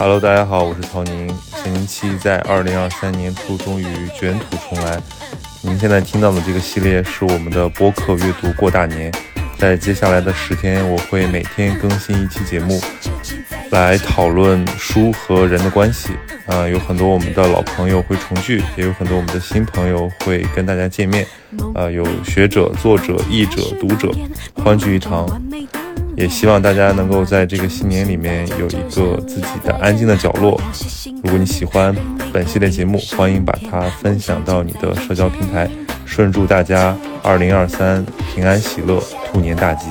Hello，大家好，我是曹宁。咸宁七在二零二三年初终于卷土重来。您现在听到的这个系列是我们的播客阅读过大年，在接下来的十天，我会每天更新一期节目，来讨论书和人的关系。啊，有很多我们的老朋友会重聚，也有很多我们的新朋友会跟大家见面。啊，有学者、作者、译者、读者，欢聚一堂。也希望大家能够在这个新年里面有一个自己的安静的角落。如果你喜欢本系列节目，欢迎把它分享到你的社交平台。顺祝大家二零二三平安喜乐，兔年大吉！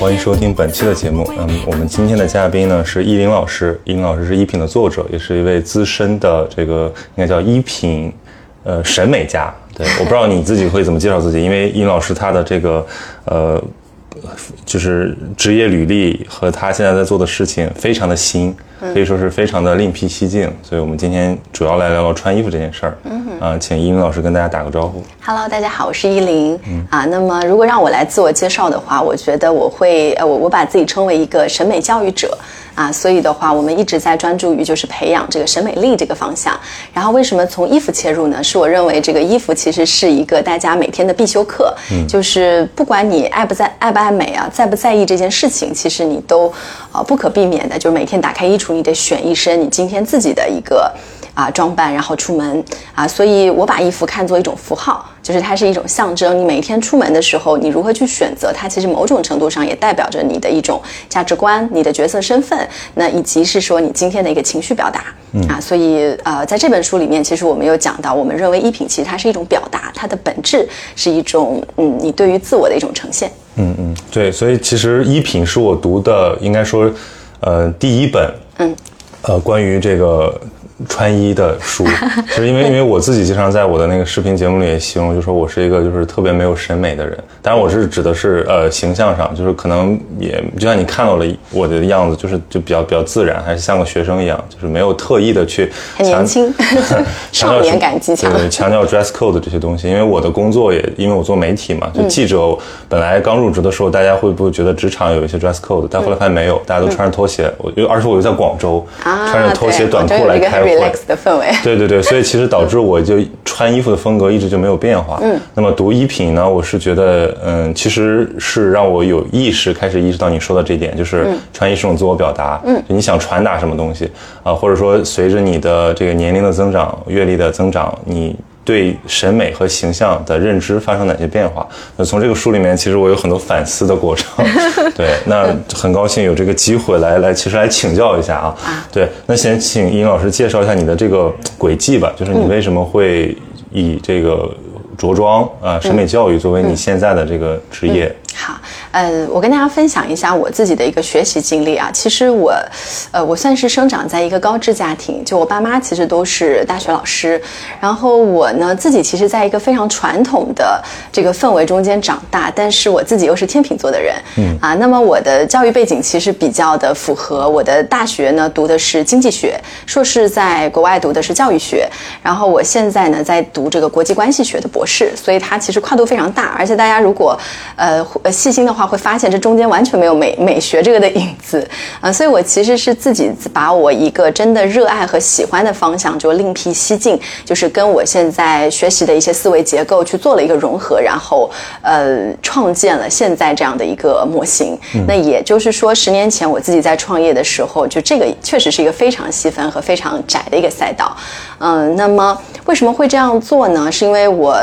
欢迎收听本期的节目。嗯，我们今天的嘉宾呢是依林老师，依林老师是一品的作者，也是一位资深的这个应该叫衣品呃审美家。对，我不知道你自己会怎么介绍自己，因为依林老师他的这个呃。就是职业履历和他现在在做的事情非常的新，可以说是非常的另辟蹊径。所以我们今天主要来聊聊穿衣服这件事儿。嗯啊，请依林老师跟大家打个招呼。Hello，大家好，我是依林。嗯啊，那么如果让我来自我介绍的话，我觉得我会呃，我我把自己称为一个审美教育者。啊，所以的话，我们一直在专注于就是培养这个审美力这个方向。然后为什么从衣服切入呢？是我认为这个衣服其实是一个大家每天的必修课。嗯，就是不管你爱不在爱不爱美啊，在不在意这件事情，其实你都啊不可避免的，就是每天打开衣橱，你得选一身你今天自己的一个。啊，装扮然后出门啊，所以我把衣服看作一种符号，就是它是一种象征。你每一天出门的时候，你如何去选择它，其实某种程度上也代表着你的一种价值观、你的角色身份，那以及是说你今天的一个情绪表达嗯啊。所以呃，在这本书里面，其实我们有讲到，我们认为衣品其实它是一种表达，它的本质是一种嗯，你对于自我的一种呈现。嗯嗯，对，所以其实衣品是我读的，应该说呃第一本嗯呃关于这个。穿衣的书，就是因为因为我自己经常在我的那个视频节目里也形容，就说我是一个就是特别没有审美的人。当然我是指的是呃形象上，就是可能也就像你看到了我的样子，就是就比较比较自然，还是像个学生一样，就是没有特意的去很年轻，少年感极强，对强调 dress code 这些东西。因为我的工作也因为我做媒体嘛，就记者本来刚入职的时候，大家会不会觉得职场有一些 dress code？但后来发现没有，大家都穿着拖鞋。我又而且我又在广州，穿着拖鞋短裤来开。Relax 的氛围，对对对，所以其实导致我就穿衣服的风格一直就没有变化。嗯，那么读衣品呢，我是觉得，嗯，其实是让我有意识开始意识到你说的这点，就是穿衣是种自我表达。嗯，你想传达什么东西啊？或者说随着你的这个年龄的增长、阅历的增长，你。对审美和形象的认知发生哪些变化？那从这个书里面，其实我有很多反思的过程。对，那很高兴有这个机会来来，其实来请教一下啊。对，那先请尹老师介绍一下你的这个轨迹吧，就是你为什么会以这个着装啊、审美教育作为你现在的这个职业？好。呃，我跟大家分享一下我自己的一个学习经历啊。其实我，呃，我算是生长在一个高知家庭，就我爸妈其实都是大学老师，然后我呢自己其实在一个非常传统的这个氛围中间长大，但是我自己又是天秤座的人，嗯啊，那么我的教育背景其实比较的符合。我的大学呢读的是经济学，硕士在国外读的是教育学，然后我现在呢在读这个国际关系学的博士，所以它其实跨度非常大。而且大家如果呃细心的话，会发现这中间完全没有美美学这个的影子啊，所以我其实是自己把我一个真的热爱和喜欢的方向就另辟蹊径，就是跟我现在学习的一些思维结构去做了一个融合，然后呃创建了现在这样的一个模型。那也就是说，十年前我自己在创业的时候，就这个确实是一个非常细分和非常窄的一个赛道。嗯，那么为什么会这样做呢？是因为我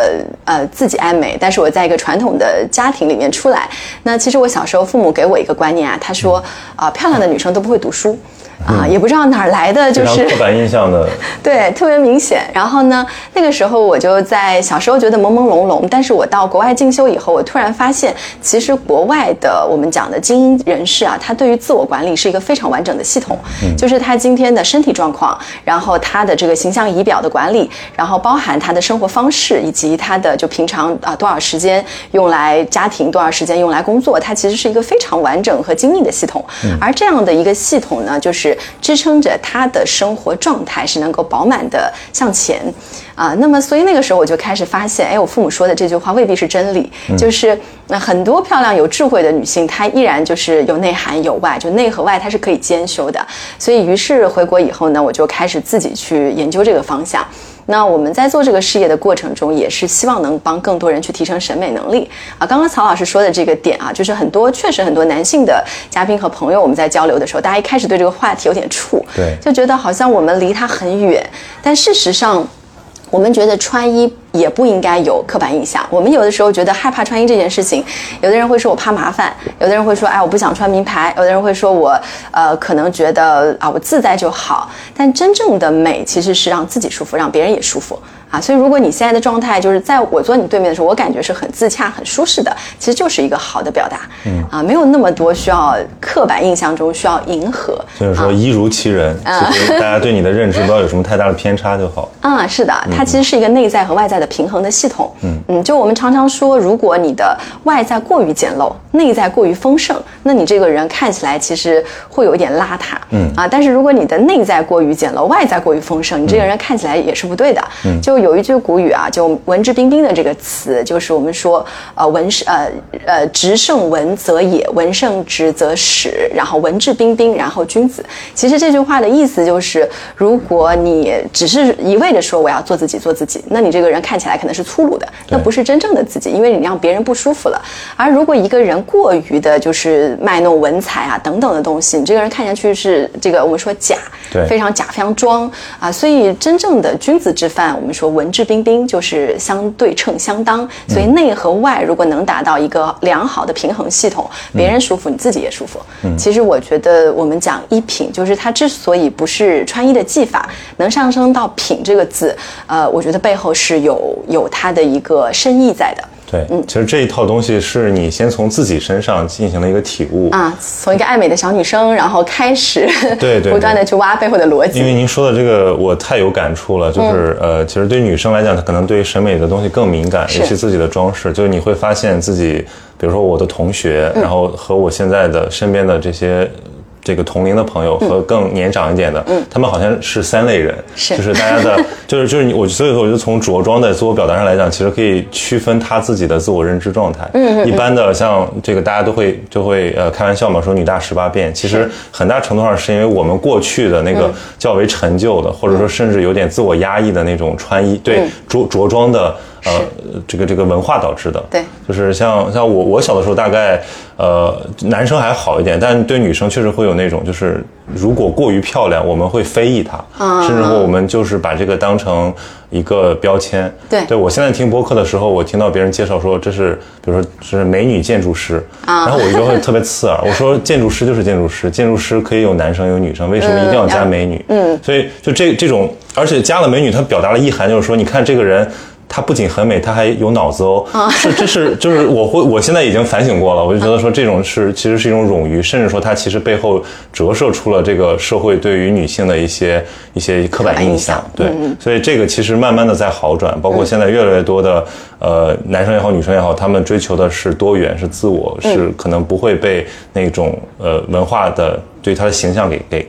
呃自己爱美，但是我在一个传统的家庭里面出来。那其实我小时候父母给我一个观念啊，他说啊，漂亮的女生都不会读书。啊，也不知道哪儿来的，就是刻板印象的，对，特别明显。然后呢，那个时候我就在小时候觉得朦朦胧胧，但是我到国外进修以后，我突然发现，其实国外的我们讲的精英人士啊，他对于自我管理是一个非常完整的系统，就是他今天的身体状况，然后他的这个形象仪表的管理，然后包含他的生活方式，以及他的就平常啊多少时间用来家庭，多少时间用来工作，它其实是一个非常完整和精密的系统。而这样的一个系统呢，就是支撑着他的生活状态是能够饱满的向前，啊，那么所以那个时候我就开始发现，哎，我父母说的这句话未必是真理，就是那很多漂亮有智慧的女性，她依然就是有内涵有外，就内和外它是可以兼修的。所以于是回国以后呢，我就开始自己去研究这个方向。那我们在做这个事业的过程中，也是希望能帮更多人去提升审美能力啊。刚刚曹老师说的这个点啊，就是很多确实很多男性的嘉宾和朋友，我们在交流的时候，大家一开始对这个话题有点怵，对，就觉得好像我们离他很远。但事实上，我们觉得穿衣也不应该有刻板印象。我们有的时候觉得害怕穿衣这件事情，有的人会说我怕麻烦，有的人会说哎我不想穿名牌，有的人会说我呃可能觉得啊我自在就好。但真正的美其实是让自己舒服，让别人也舒服。啊，所以如果你现在的状态就是在我坐你对面的时候，我感觉是很自洽、很舒适的，其实就是一个好的表达。嗯啊，没有那么多需要刻板印象中需要迎合。所以说，一如其人，其实大家对你的认知不要有什么太大的偏差就好。啊，是的，它其实是一个内在和外在的平衡的系统。嗯嗯，就我们常常说，如果你的外在过于简陋，内在过于丰盛，那你这个人看起来其实会有一点邋遢。嗯啊，但是如果你的内在过于简陋，外在过于丰盛，你这个人看起来也是不对的。嗯，就。有一句古语啊，就“文质彬彬”的这个词，就是我们说，呃，文是呃呃，直胜文则也，文胜直则始，然后文质彬彬，然后君子。其实这句话的意思就是，如果你只是一味的说我要做自己，做自己，那你这个人看起来可能是粗鲁的，那不是真正的自己，因为你让别人不舒服了。而如果一个人过于的就是卖弄文采啊等等的东西，你这个人看下去是这个我们说假，对，非常假，非常装啊。所以真正的君子之范，我们说。文质彬彬就是相对称相当，所以内和外如果能达到一个良好的平衡系统，别人舒服，你自己也舒服。其实我觉得我们讲衣品，就是它之所以不是穿衣的技法，能上升到品这个字，呃，我觉得背后是有有它的一个深意在的。对，嗯，其实这一套东西是你先从自己身上进行了一个体悟。啊，从一个爱美的小女生，然后开始对 对，不断的去挖背后的逻辑。因为您说的这个我太有感触了，就是呃，其实对女生来讲，她可能对审美的东西更敏感，尤其自己的装饰，就是你会发现自己，比如说我的同学，然后和我现在的身边的这些。这个同龄的朋友和更年长一点的，嗯，他们好像是三类人，是，就是大家的，就 是就是你我，所以说我就从着装的自我表达上来讲，其实可以区分他自己的自我认知状态。嗯一般的像这个大家都会就会呃开玩笑嘛，说女大十八变，其实很大程度上是因为我们过去的那个较为陈旧的，或者说甚至有点自我压抑的那种穿衣对着着装的。呃，这个这个文化导致的，对，就是像像我我小的时候，大概呃男生还好一点，但对女生确实会有那种，就是如果过于漂亮，我们会非议她，甚至乎我们就是把这个当成一个标签。对，对我现在听播客的时候，我听到别人介绍说这是，比如说是美女建筑师，然后我就会特别刺耳，我说建筑师就是建筑师，建筑师可以有男生有女生，为什么一定要加美女？嗯，所以就这这种，而且加了美女，它表达了意涵，就是说你看这个人。她不仅很美，她还有脑子哦。是，这是就是我会，我现在已经反省过了，我就觉得说这种是其实是一种冗余，甚至说它其实背后折射出了这个社会对于女性的一些一些刻板印象。对，所以这个其实慢慢的在好转，包括现在越来越多的呃男生也好，女生也好，他们追求的是多元，是自我，是可能不会被那种呃文化的对他的形象给给。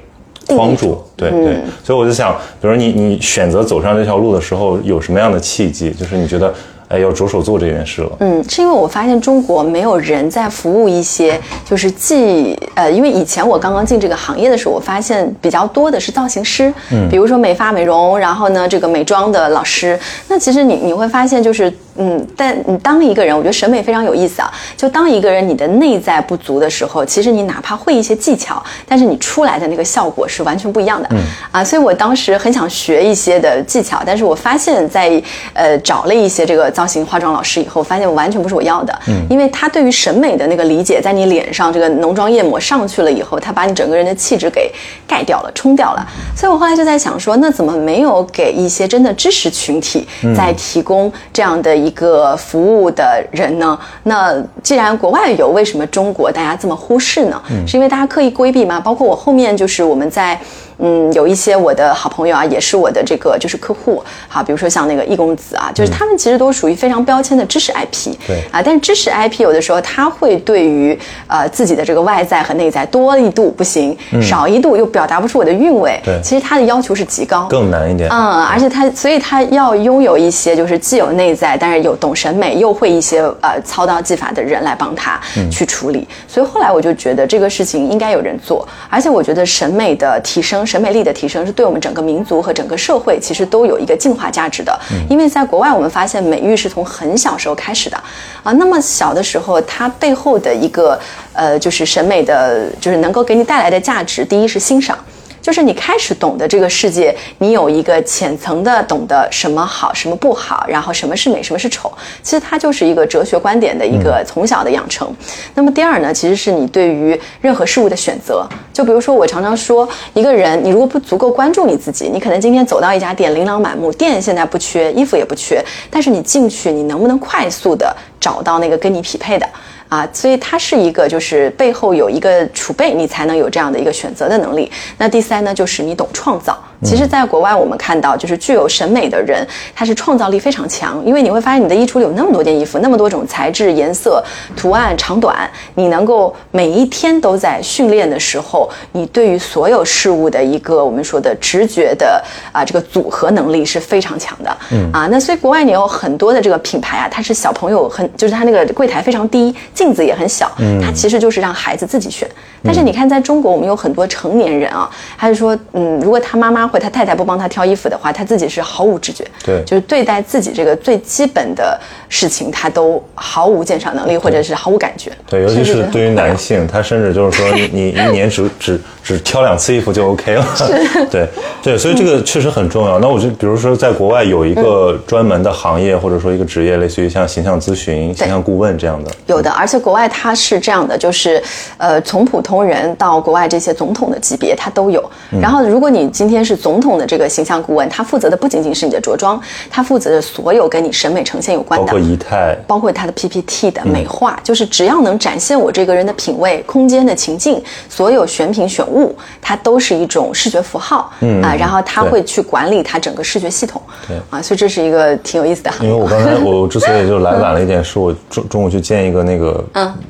帮助，对对，所以我就想，比如你你选择走上这条路的时候，有什么样的契机？就是你觉得。哎，要着手做这件事了。嗯，是因为我发现中国没有人在服务一些，就是既呃，因为以前我刚刚进这个行业的时候，我发现比较多的是造型师，嗯，比如说美发美容，然后呢，这个美妆的老师。那其实你你会发现，就是嗯，但你当一个人，我觉得审美非常有意思啊。就当一个人你的内在不足的时候，其实你哪怕会一些技巧，但是你出来的那个效果是完全不一样的。嗯啊，所以我当时很想学一些的技巧，但是我发现，在呃找了一些这个。造型化妆老师以后，发现完全不是我要的。嗯，因为他对于审美的那个理解，在你脸上这个浓妆艳抹上去了以后，他把你整个人的气质给盖掉了、冲掉了。所以我后来就在想说，那怎么没有给一些真的知识群体在提供这样的一个服务的人呢？那既然国外有，为什么中国大家这么忽视呢？是因为大家刻意规避吗？包括我后面就是我们在。嗯，有一些我的好朋友啊，也是我的这个就是客户，好，比如说像那个易公子啊，就是他们其实都属于非常标签的知识 IP，对。啊，但是知识 IP 有的时候他会对于呃自己的这个外在和内在多一度不行，少一度又表达不出我的韵味，对。其实他的要求是极高，更难一点。嗯，而且他，所以他要拥有一些就是既有内在，但是有懂审美，又会一些呃操刀技法的人来帮他去处理。所以后来我就觉得这个事情应该有人做，而且我觉得审美的提升、审美力的提升，是对我们整个民族和整个社会其实都有一个进化价值的。因为在国外，我们发现美育是从很小时候开始的啊，那么小的时候，它背后的一个呃就是审美的，就是能够给你带来的价值，第一是欣赏。就是你开始懂得这个世界，你有一个浅层的懂得什么好，什么不好，然后什么是美，什么是丑。其实它就是一个哲学观点的一个从小的养成。那么第二呢，其实是你对于任何事物的选择。就比如说，我常常说，一个人你如果不足够关注你自己，你可能今天走到一家店，琳琅满目，店现在不缺，衣服也不缺，但是你进去，你能不能快速的找到那个跟你匹配的？啊，所以它是一个，就是背后有一个储备，你才能有这样的一个选择的能力。那第三呢，就是你懂创造。其实，在国外我们看到，就是具有审美的人，他是创造力非常强，因为你会发现你的衣橱里有那么多件衣服，那么多种材质、颜色、图案、长短，你能够每一天都在训练的时候，你对于所有事物的一个我们说的直觉的啊这个组合能力是非常强的。嗯啊，那所以国外你有很多的这个品牌啊，它是小朋友很，就是它那个柜台非常低，镜子也很小，它其实就是让孩子自己选。但是你看，在中国我们有很多成年人啊，他是说，嗯，如果他妈妈或他太太不帮他挑衣服的话，他自己是毫无知觉，对。就是对待自己这个最基本的事情，他都毫无鉴赏能力，或者是毫无感觉。对，尤其是对于男性，他甚至就是说你，你 一年只只只挑两次衣服就 OK 了。对对，所以这个确实很重要。那我就比如说，在国外有一个专门的行业，或者说一个职业，类似于像形象咨询、形象顾问这样的。有的，而且国外它是这样的，就是，呃，从普通人到国外这些总统的级别，它都有。嗯然后，如果你今天是总统的这个形象顾问，他负责的不仅仅是你的着装，他负责的所有跟你审美呈现有关的，包括仪态，包括他的 PPT 的美化，就是只要能展现我这个人的品味、空间的情境，所有选品选物，它都是一种视觉符号，嗯啊，然后他会去管理他整个视觉系统，对啊，所以这是一个挺有意思的行业。因为我刚才我之所以就来晚了一点，是我中中午去见一个那个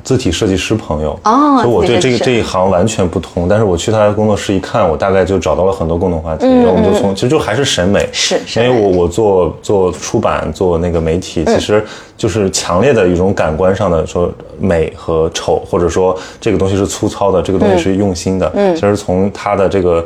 字体设计师朋友，哦所以我对这个这一行完全不通。但是我去他的工作室一看，我大概就找到了很多共同话题，嗯然后我们就从其实就还是审美，是因为我我做做出版做那个媒体，嗯。其实就是强烈的一种感官上的说美和丑，或者说这个东西是粗糙的，这个东西是用心的，嗯，其实从他的这个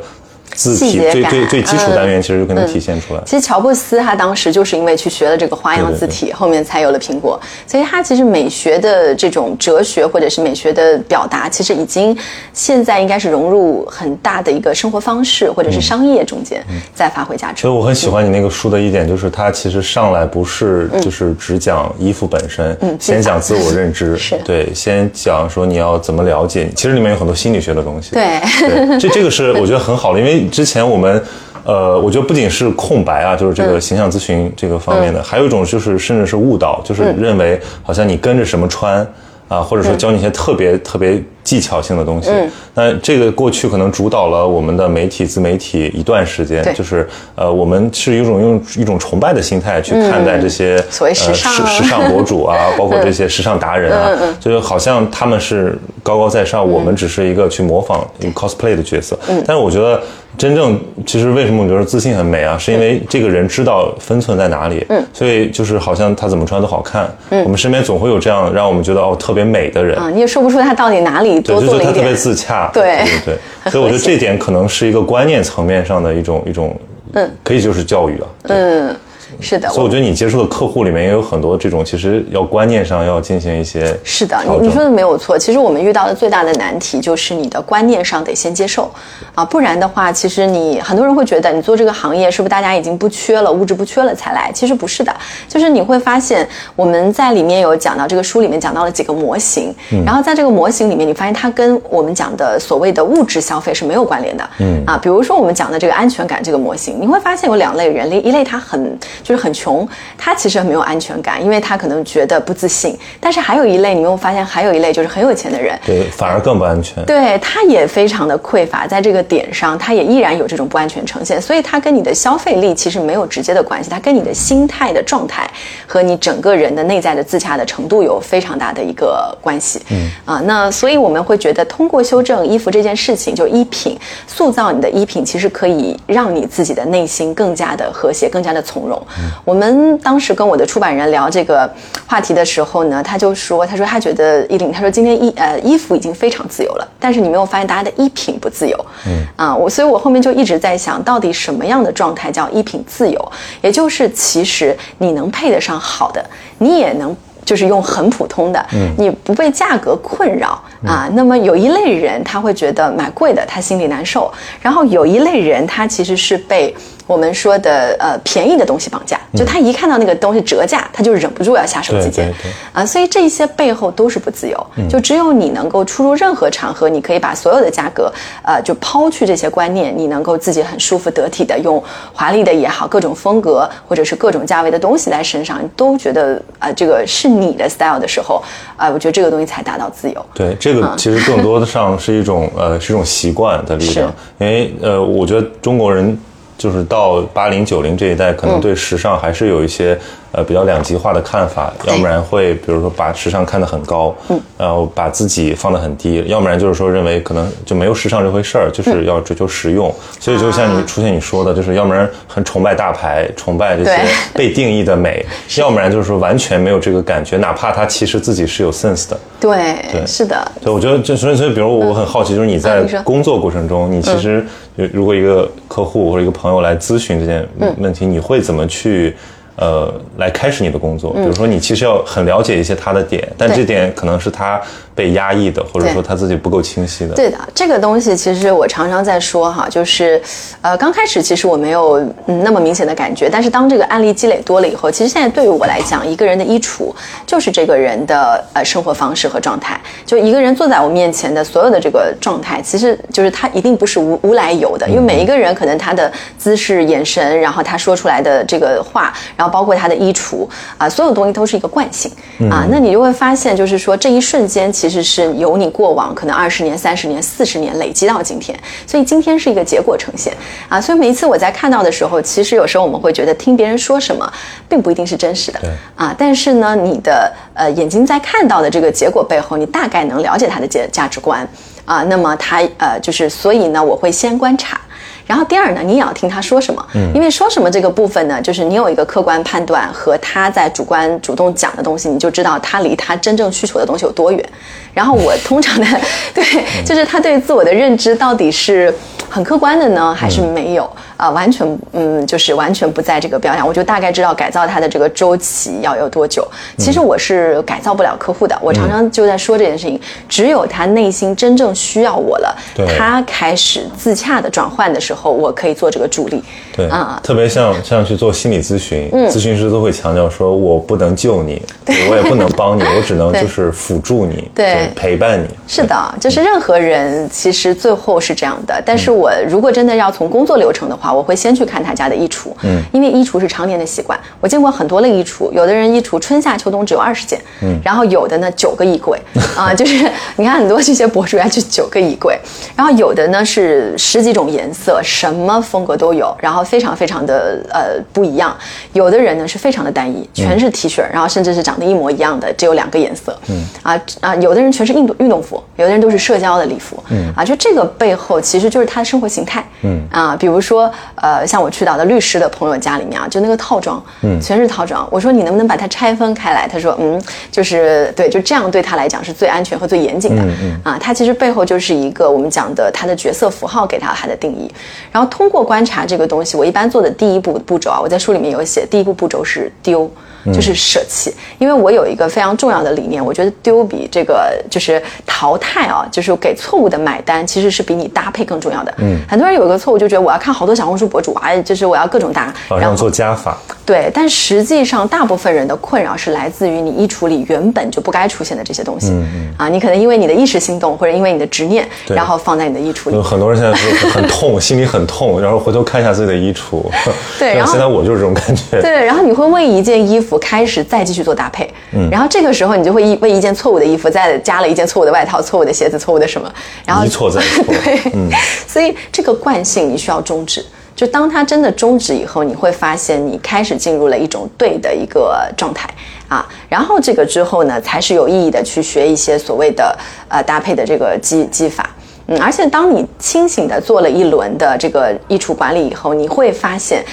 字体最最最基础嗯单元，其实就可能体现出来。其实乔布斯他当时就是因为去学了这个花样字体，后面才有了苹果。所以他其实美学的这种哲学或者是美学的表达，其实已经现在应该是融入很大的一个生活方式或者是商业中间，再发挥价值。所以。我很喜欢你那个书的一点，就是它其实上来不是就是只讲衣服本身，先讲自我认知，是。对，先讲说你要怎么了解，其实里面有很多心理学的东西，对。对，这这个是我觉得很好的，因为之前我们。呃，我觉得不仅是空白啊，就是这个形象咨询这个方面的，还有一种就是甚至是误导，就是认为好像你跟着什么穿啊，或者说教你一些特别特别技巧性的东西。那这个过去可能主导了我们的媒体自媒体一段时间，就是呃，我们是一种用一种崇拜的心态去看待这些所谓时呃尚时时尚博主啊，包括这些时尚达人啊，就是好像他们是高高在上，我们只是一个去模仿 cosplay 的角色。但是我觉得真正其实为什么我觉得自信很美啊，是因为这个人知道分寸在哪里，所以就是好像他怎么穿都好看。我们身边总会有这样让我们觉得哦特别美的人。啊，你也说不出他到底哪里对，多做了一就是他特别。自洽，对对对，所以我觉得这点可能是一个观念层面上的一种一种，嗯，可以就是教育啊，嗯，是的，所以我觉得你接触的客户里面也有很多这种，其实要观念上要进行一些是的，你你说的没有错。其实我们遇到的最大的难题就是你的观念上得先接受啊，不然的话，其实你很多人会觉得你做这个行业是不是大家已经不缺了，物质不缺了才来？其实不是的，就是你会发现我们在里面有讲到这个书里面讲到了几个模型，然后在这个模型里面，你发现它跟我们讲的所谓的物质消费是没有关联的。嗯啊，比如说我们讲的这个安全感这个模型，你会发现有两类人，一类他很就是很穷，他其实很没有安全感，因为他可能觉得不自信。但是还有一类，你有发现还有一类就是很有钱的人，对，反而更不安全。对，他也非常的匮乏，在这个点上，他也依然有这种不安全呈现。所以他跟你的消费力其实没有直接的关系，他跟你的心态的状态和你整个人的内在的自洽的程度有非常大的一个关系。嗯啊，那所以我们会觉得，通过修正衣服这件事情，就衣品塑造你的衣品，其实可以让你自己的内心更加的和谐，更加的从容。我们当时跟我的出版人聊这个话题的时候呢，他就说，他说他觉得衣领，他说今天衣呃衣服已经非常自由了，但是你没有发现大家的衣品不自由。嗯啊，我所以我后面就一直在想到底什么样的状态叫衣品自由，也就是其实你能配得上好的，你也能。就是用很普通的，你不被价格困扰啊。那么有一类人他会觉得买贵的他心里难受，然后有一类人他其实是被我们说的呃便宜的东西绑架，就他一看到那个东西折价，他就忍不住要下手几件啊。所以这些背后都是不自由，就只有你能够出入任何场合，你可以把所有的价格呃就抛去这些观念，你能够自己很舒服得体的用华丽的也好，各种风格或者是各种价位的东西在身上，都觉得啊这个是。你的 style 的时候，啊，我觉得这个东西才达到自由。对，这个其实更多的上是一种呃，是一种习惯的力量。因为呃，我觉得中国人就是到八零九零这一代，可能对时尚还是有一些。呃，比较两极化的看法，要不然会比如说把时尚看得很高，嗯，然后把自己放得很低，要不然就是说认为可能就没有时尚这回事儿，就是要追求实用。所以就像你出现你说的，就是要不然很崇拜大牌，崇拜这些被定义的美，要不然就是说完全没有这个感觉，哪怕他其实自己是有 sense 的。对，对，是的。对，我觉得就所以所以，比如我很好奇，就是你在工作过程中，你其实如果一个客户或者一个朋友来咨询这件问题，你会怎么去？呃，来开始你的工作，比如说你其实要很了解一些他的点，但这点可能是他。被压抑的，或者说他自己不够清晰的。对的，这个东西其实我常常在说哈，就是，呃，刚开始其实我没有那么明显的感觉，但是当这个案例积累多了以后，其实现在对于我来讲，一个人的衣橱就是这个人的呃生活方式和状态。就一个人坐在我面前的所有的这个状态，其实就是他一定不是无无来由的，因为每一个人可能他的姿势、眼神，然后他说出来的这个话，然后包括他的衣橱啊，所有东西都是一个惯性啊。那你就会发现，就是说这一瞬间。其实是由你过往可能二十年、三十年、四十年累积到今天，所以今天是一个结果呈现啊。所以每一次我在看到的时候，其实有时候我们会觉得听别人说什么，并不一定是真实的，啊。但是呢，你的呃眼睛在看到的这个结果背后，你大概能了解他的价价值观啊。那么他呃就是，所以呢，我会先观察。然后第二呢，你也要听他说什么，因为说什么这个部分呢，就是你有一个客观判断和他在主观主动讲的东西，你就知道他离他真正需求的东西有多远。然后我通常的 对，就是他对自我的认知到底是很客观的呢，还是没有？啊，完全，嗯，就是完全不在这个标上，我就大概知道改造它的这个周期要有多久。其实我是改造不了客户的，我常常就在说这件事情。只有他内心真正需要我了，他开始自洽的转换的时候，我可以做这个助力。对啊，特别像像去做心理咨询，咨询师都会强调说，我不能救你，我也不能帮你，我只能 就是辅助你，对，陪伴你。是的，就是任何人其实最后是这样的。但是我如果真的要从工作流程的话，我会先去看他家的衣橱，嗯，因为衣橱是常年的习惯。我见过很多类衣橱，有的人衣橱春夏秋冬只有二十件，嗯，然后有的呢九个衣柜，啊，就是 你看很多这些博主要去九个衣柜，然后有的呢是十几种颜色，什么风格都有，然后非常非常的呃不一样。有的人呢是非常的单一，全是 T 恤，然后甚至是长得一模一样的，只有两个颜色，嗯，啊啊，有的人全是运动运动服，有的人都是社交的礼服，嗯，啊，就这个背后其实就是他的生活形态，嗯，啊，比如说。呃，像我去到的律师的朋友家里面啊，就那个套装，嗯，全是套装。我说你能不能把它拆分开来？他说，嗯，就是对，就这样对他来讲是最安全和最严谨的。嗯嗯。啊，他其实背后就是一个我们讲的他的角色符号给他他的定义。然后通过观察这个东西，我一般做的第一步步骤啊，我在书里面有写，第一步步骤是丢。就是舍弃，因为我有一个非常重要的理念，我觉得丢比这个就是淘汰啊，就是给错误的买单，其实是比你搭配更重要的。嗯，很多人有一个错误，就觉得我要看好多小红书博主啊，就是我要各种搭，然后做加法。对，但实际上大部分人的困扰是来自于你衣橱里原本就不该出现的这些东西。嗯嗯。啊，你可能因为你的一时心动，或者因为你的执念，然后放在你的衣橱里。很多人现在是很痛，心里很痛，然后回头看一下自己的衣橱。对，然后现在我就是这种感觉。对，然后你会为一件衣服开始再继续做搭配，嗯，然后这个时候你就会一为一件错误的衣服再加了一件错误的外套、错误的鞋子、错误的什么，然后一错再错，对，嗯，所以这个惯性你需要终止。就当它真的终止以后，你会发现你开始进入了一种对的一个状态啊，然后这个之后呢，才是有意义的去学一些所谓的呃搭配的这个技技法。嗯，而且当你清醒的做了一轮的这个衣橱管理以后，你会发现。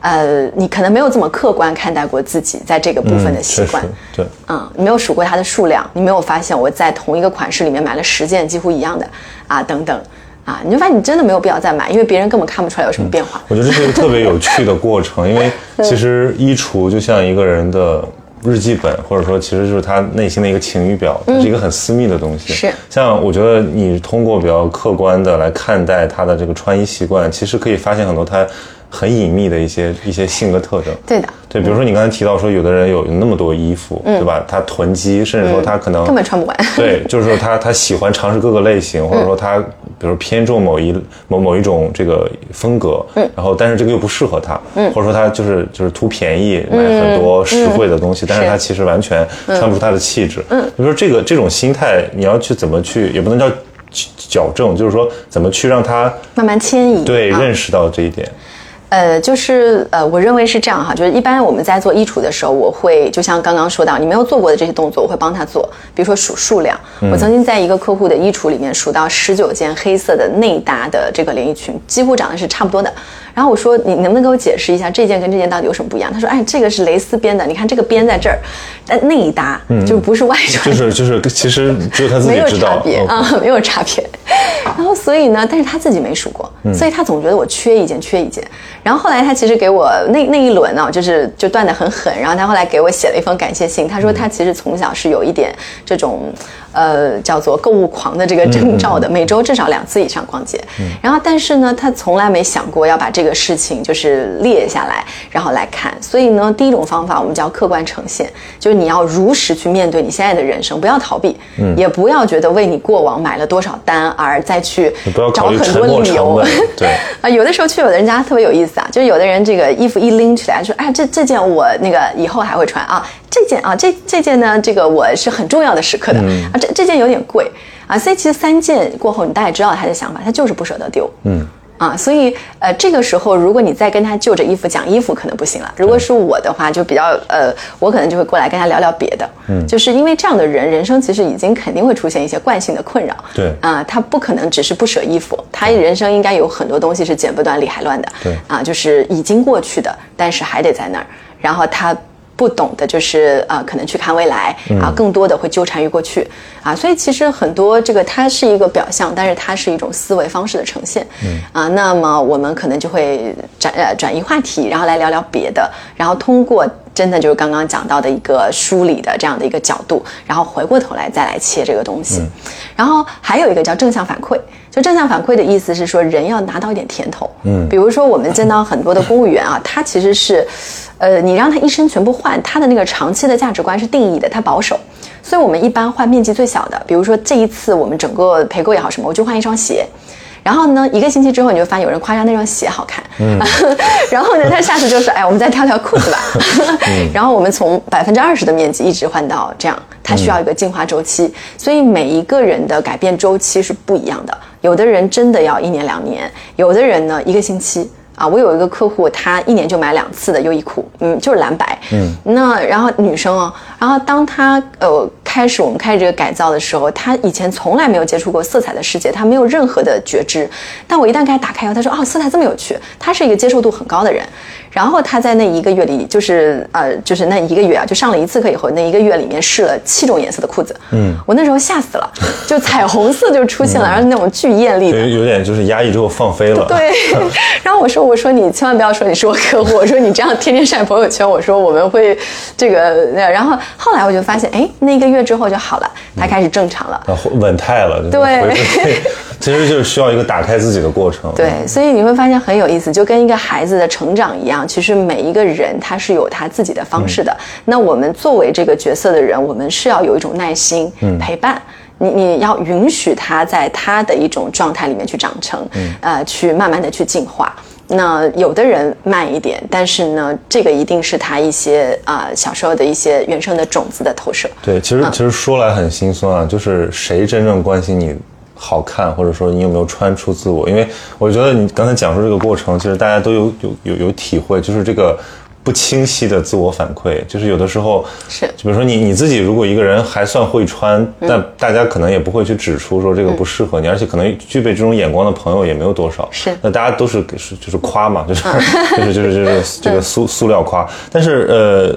呃，你可能没有这么客观看待过自己在这个部分的习惯，对，嗯，你没有数过它的数量，你没有发现我在同一个款式里面买了十件几乎一样的，啊，等等，啊，你就发现你真的没有必要再买，因为别人根本看不出来有什么变化。我觉得这是一个特别有趣的过程，因为 其实衣橱就像一个人的日记本，或者说其实就是他内心的一个晴雨表，它是一个很私密的东西。是，像我觉得你通过比较客观的来看待他的这个穿衣习惯，其实可以发现很多他。很隐秘的一些一些性格特征，对的，对，比如说你刚才提到说，有的人有那么多衣服，对吧？他囤积，甚至说他可能根本穿不完。对，就是说他他喜欢尝试各个类型，或者说他比如偏重某一某某一种这个风格，嗯，然后但是这个又不适合他，嗯，或者说他就是就是图便宜买很多实惠的东西，但是他其实完全穿不出他的气质，嗯，比如说这个这种心态，你要去怎么去，也不能叫矫正，就是说怎么去让他慢慢迁移，对，认识到这一点。呃，就是呃，我认为是这样哈，就是一般我们在做衣橱的时候，我会就像刚刚说到，你没有做过的这些动作，我会帮他做，比如说数数量。我曾经在一个客户的衣橱里面数到十九件黑色的内搭的这个连衣裙，几乎长得是差不多的。然后我说，你能不能给我解释一下这件跟这件到底有什么不一样？他说，哎，这个是蕾丝边的，你看这个边在这儿，但内搭就不是外穿，就是就是，其实只有他自己知道，没有差别啊，没有差别。然后所以呢，但是他自己没数过，所以他总觉得我缺一件，缺一件。然后后来他其实给我那那一轮呢，就是就断的很狠。然后他后来给我写了一封感谢信，他说他其实从小是有一点这种。呃，叫做购物狂的这个征兆的，每周至少两次以上逛街。然后，但是呢，他从来没想过要把这个事情就是列下来，然后来看。所以呢，第一种方法我们叫客观呈现，就是你要如实去面对你现在的人生，不要逃避，也不要觉得为你过往买了多少单而再去找很多理由。对啊，有的时候去有的人家特别有意思啊，就是有的人这个衣服一拎起来说，哎，这这件我那个以后还会穿啊。这件啊，这这件呢，这个我是很重要的时刻的啊。这这件有点贵啊，所以其实三件过后，你大概知道他的想法，他就是不舍得丢。嗯啊，所以呃，这个时候如果你再跟他就着衣服讲衣服，可能不行了。如果是我的话，就比较呃，我可能就会过来跟他聊聊别的。嗯，就是因为这样的人，人生其实已经肯定会出现一些惯性的困扰。对啊，他不可能只是不舍衣服，他人生应该有很多东西是剪不断理还乱的。对啊，就是已经过去的，但是还得在那儿，然后他。不懂的就是呃，可能去看未来啊，更多的会纠缠于过去。啊，所以其实很多这个它是一个表象，但是它是一种思维方式的呈现，嗯。啊，那么我们可能就会转呃转移话题，然后来聊聊别的，然后通过真的就是刚刚讲到的一个梳理的这样的一个角度，然后回过头来再来切这个东西，然后还有一个叫正向反馈，就正向反馈的意思是说人要拿到一点甜头，嗯，比如说我们见到很多的公务员啊，他其实是。呃，你让他一生全部换，他的那个长期的价值观是定义的，他保守，所以我们一般换面积最小的，比如说这一次我们整个陪购也好什么，我就换一双鞋，然后呢，一个星期之后你就发现有人夸张那双鞋好看，嗯，然后呢，他下次就说，哎，我们再挑条裤子吧，然后我们从百分之二十的面积一直换到这样，它需要一个进化周期，所以每一个人的改变周期是不一样的，有的人真的要一年两年，有的人呢一个星期。啊，我有一个客户，他一年就买两次的优衣库，嗯，就是蓝白，嗯，那然后女生哦，然后当他呃开。始我们开始这个改造的时候，他以前从来没有接触过色彩的世界，他没有任何的觉知。但我一旦给他打开以后，他说：“哦，色彩这么有趣。”他是一个接受度很高的人。然后他在那一个月里，就是呃，就是那一个月啊，就上了一次课以后，那一个月里面试了七种颜色的裤子。嗯，我那时候吓死了，就彩虹色就出现了，然后那种巨艳丽的，有点就是压抑之后放飞了。对。然后我说：“我说你千万不要说你是我客户，我说你这样天天晒朋友圈，我说我们会这个。”然后后来我就发现，哎，那一个月之后就好了，他开始正常了，稳态了。对。其实就是需要一个打开自己的过程。对，所以你会发现很有意思，就跟一个孩子的成长一样。其实每一个人他是有他自己的方式的。那我们作为这个角色的人，我们是要有一种耐心陪伴你，你要允许他在他的一种状态里面去长成，呃，去慢慢的去进化。那有的人慢一点，但是呢，这个一定是他一些啊小时候的一些原生的种子的投射。对，其实其实说来很心酸啊，就是谁真正关心你？好看，或者说你有没有穿出自我？因为我觉得你刚才讲述这个过程，其实大家都有有有有体会，就是这个。不清晰的自我反馈，就是有的时候是，就比如说你你自己，如果一个人还算会穿，但大家可能也不会去指出说这个不适合你，而且可能具备这种眼光的朋友也没有多少。是，那大家都是是就是夸嘛，就是 就是就是就是这个塑塑料夸。但是呃，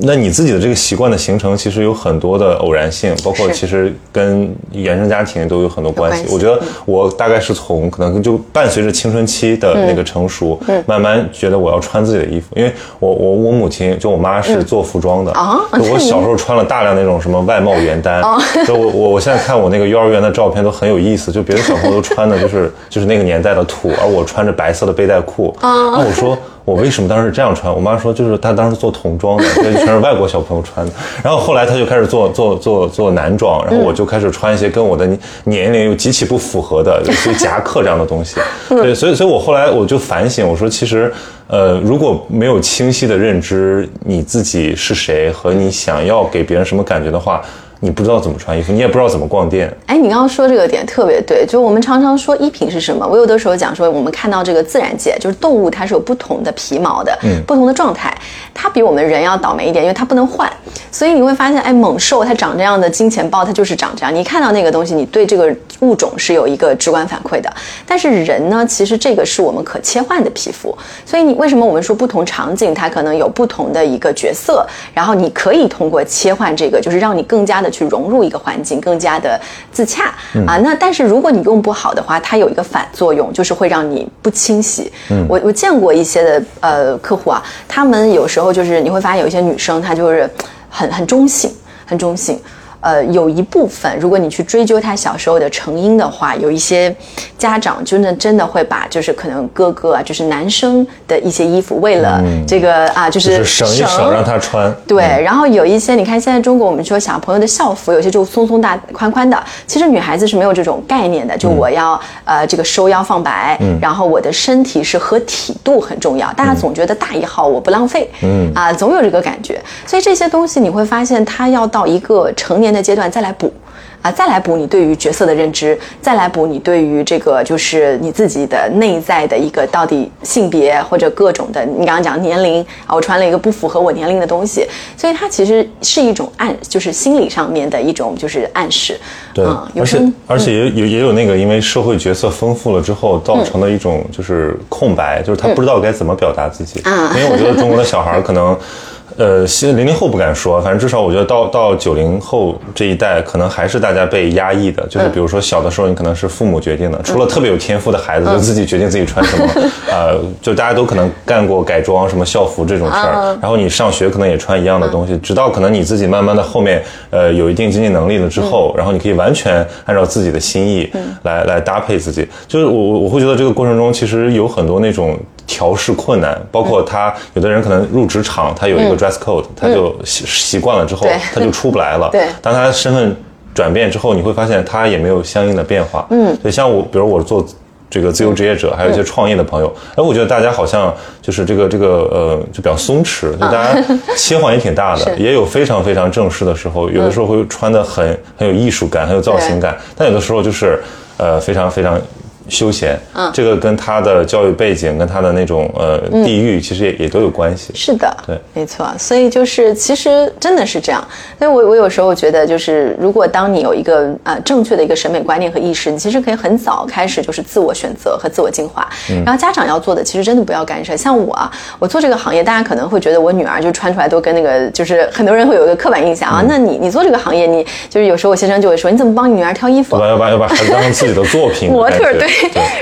那你自己的这个习惯的形成，其实有很多的偶然性，包括其实跟原生家庭都有很多关系。我觉得我大概是从可能就伴随着青春期的那个成熟，慢慢觉得我要穿自己的衣服，因为我。我我母亲就我妈是做服装的啊，我小时候穿了大量那种什么外贸原单，就我我我现在看我那个幼儿园的照片都很有意思，就别的小朋友都穿的就是就是那个年代的土，而我穿着白色的背带裤，那我说。我为什么当时这样穿？我妈说，就是她当时做童装的，所以全是外国小朋友穿的。然后后来她就开始做做做做男装，然后我就开始穿一些跟我的年龄又极其不符合的，就夹克这样的东西。对，所以所以我后来我就反省，我说其实，呃，如果没有清晰的认知你自己是谁和你想要给别人什么感觉的话。你不知道怎么穿衣服，你也不知道怎么逛店。哎，你刚刚说这个点特别对，就我们常常说衣品是什么？我有的时候讲说，我们看到这个自然界，就是动物它是有不同的皮毛的，嗯，不同的状态，它比我们人要倒霉一点，因为它不能换。所以你会发现，哎，猛兽它长这样的金钱豹，它就是长这样。你看到那个东西，你对这个物种是有一个直观反馈的。但是人呢，其实这个是我们可切换的皮肤。所以你为什么我们说不同场景它可能有不同的一个角色？然后你可以通过切换这个，就是让你更加的。去融入一个环境，更加的自洽啊。那但是如果你用不好的话，它有一个反作用，就是会让你不清晰。嗯，我我见过一些的呃客户啊，他们有时候就是你会发现有一些女生她就是很很中性，很中性。呃，有一部分，如果你去追究他小时候的成因的话，有一些家长真的真的会把，就是可能哥哥啊，就是男生的一些衣服，为了这个啊，就是省一省让他穿。对，然后有一些，你看现在中国我们说小朋友的校服，有些就松松大宽宽的，其实女孩子是没有这种概念的，就我要呃这个收腰放白，然后我的身体是和体度很重要，大家总觉得大一号我不浪费，嗯。啊，总有这个感觉，所以这些东西你会发现，他要到一个成年。的阶段再来补，啊，再来补你对于角色的认知，再来补你对于这个就是你自己的内在的一个到底性别或者各种的，你刚刚讲年龄啊，我穿了一个不符合我年龄的东西，所以它其实是一种暗，就是心理上面的一种就是暗示。对，而且而且也也也有那个因为社会角色丰富了之后造成的一种就是空白，就是他不知道该怎么表达自己。啊，因为我觉得中国的小孩可能。呃，现零零后不敢说，反正至少我觉得到到九零后这一代，可能还是大家被压抑的。就是比如说小的时候，你可能是父母决定的，除了特别有天赋的孩子，就自己决定自己穿什么。呃，就大家都可能干过改装、什么校服这种事儿。然后你上学可能也穿一样的东西，直到可能你自己慢慢的后面，呃，有一定经济能力了之后，然后你可以完全按照自己的心意来来搭配自己。就是我我我会觉得这个过程中其实有很多那种。调试困难，包括他有的人可能入职场，他有一个 dress code，他就习习惯了之后，他就出不来了。对，当他身份转变之后，你会发现他也没有相应的变化。嗯，所以像我，比如我做这个自由职业者，还有一些创业的朋友，哎，我觉得大家好像就是这个这个呃，就比较松弛，就大家 切换也挺大的，也有非常非常正式的时候，有的时候会穿的很很有艺术感，很有造型感，但有的时候就是呃非常非常。休闲，嗯，这个跟他的教育背景、跟他的那种呃地域，其实也也都有关系。是的，对，没错。所以就是其实真的是这样。所以我我有时候觉得，就是如果当你有一个呃正确的一个审美观念和意识，你其实可以很早开始就是自我选择和自我进化。然后家长要做的，其实真的不要干涉。像我，啊，我做这个行业，大家可能会觉得我女儿就穿出来都跟那个，就是很多人会有一个刻板印象啊。那你你做这个行业，你就是有时候我先生就会说，你怎么帮你女儿挑衣服？要把要把孩子当成自己的作品。模特对。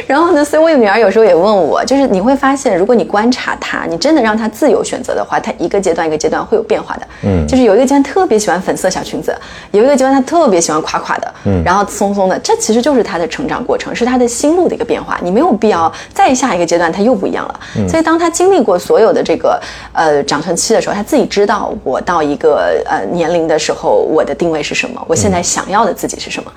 然后呢，所以我有女儿有时候也问我，就是你会发现，如果你观察她，你真的让她自由选择的话，她一个阶段一个阶段会有变化的。嗯，就是有一个阶段特别喜欢粉色小裙子，有一个阶段她特别喜欢垮垮的，嗯，然后松松的，这其实就是她的成长过程，是她的心路的一个变化。你没有必要再下一个阶段她又不一样了。所以当她经历过所有的这个呃长成期的时候，她自己知道我到一个呃年龄的时候，我的定位是什么，我现在想要的自己是什么。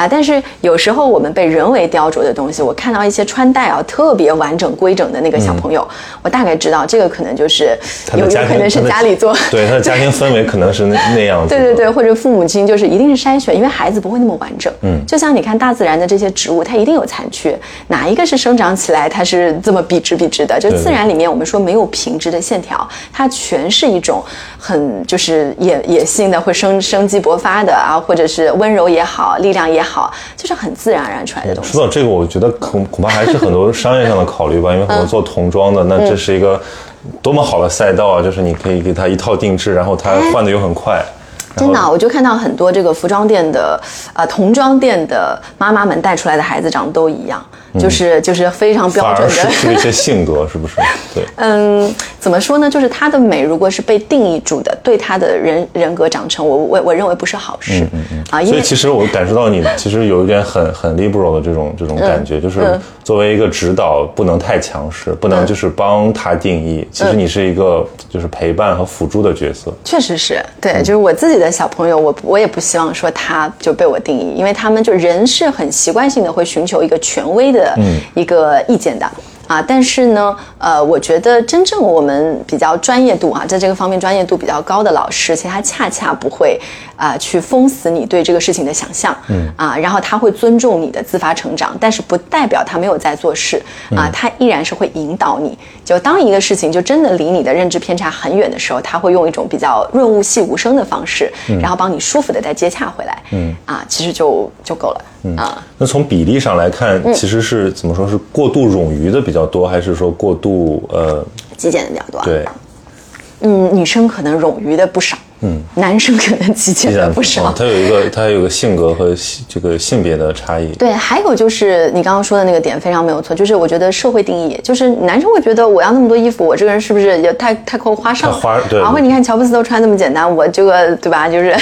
啊，但是有时候我们被人为雕琢的东西，我看到一些穿戴啊特别完整规整的那个小朋友，我大概知道这个可能就是有有可能是家里做，对他的家庭氛围可能是那那样子，对对对，或者父母亲就是一定是筛选，因为孩子不会那么完整，嗯，就像你看大自然的这些植物，它一定有残缺，哪一个是生长起来它是这么笔直笔直的？就自然里面我们说没有平直的线条，它全是一种很就是野野性的，会生生机勃发的啊，或者是温柔也好，力量也好。好，就是很自然而然出来的东西。说到这个，我觉得恐恐怕还是很多商业上的考虑吧，因为很多做童装的，那这是一个多么好的赛道啊！就是你可以给他一套定制，然后他换的又很快。真的，我就看到很多这个服装店的，呃，童装店的妈妈们带出来的孩子长得都一样。就是就是非常标准的，是一些性格，是不是？对，嗯，怎么说呢？就是她的美，如果是被定义住的，对她的人人格长成，我我我认为不是好事。嗯嗯啊，所以其实我感受到你其实有一点很很 liberal 的这种这种感觉，就是作为一个指导，不能太强势，不能就是帮他定义。其实你是一个就是陪伴和辅助的角色。确实是对，就是我自己的小朋友，我我也不希望说他就被我定义，因为他们就人是很习惯性的会寻求一个权威的。的一个意见的。啊，但是呢，呃，我觉得真正我们比较专业度啊，在这个方面专业度比较高的老师，其实他恰恰不会啊去封死你对这个事情的想象，嗯。啊，然后他会尊重你的自发成长，但是不代表他没有在做事。啊，他依然是会引导你。就当一个事情就真的离你的认知偏差很远的时候，他会用一种比较润物细无声的方式，然后帮你舒服的再接洽回来，嗯。啊，其实就就够了。啊，那从比例上来看，其实是怎么说是过度冗余的比较多，还是说过度呃极简的比较多？对，嗯，女生可能冗余的不少。嗯，男生可能极简了不少。他有一个，他有个性格和这个性别的差异。对，还有就是你刚刚说的那个点非常没有错，就是我觉得社会定义，就是男生会觉得我要那么多衣服，我这个人是不是也太太过花哨？花对。然后你看乔布斯都穿那么简单，我这个 对吧？就是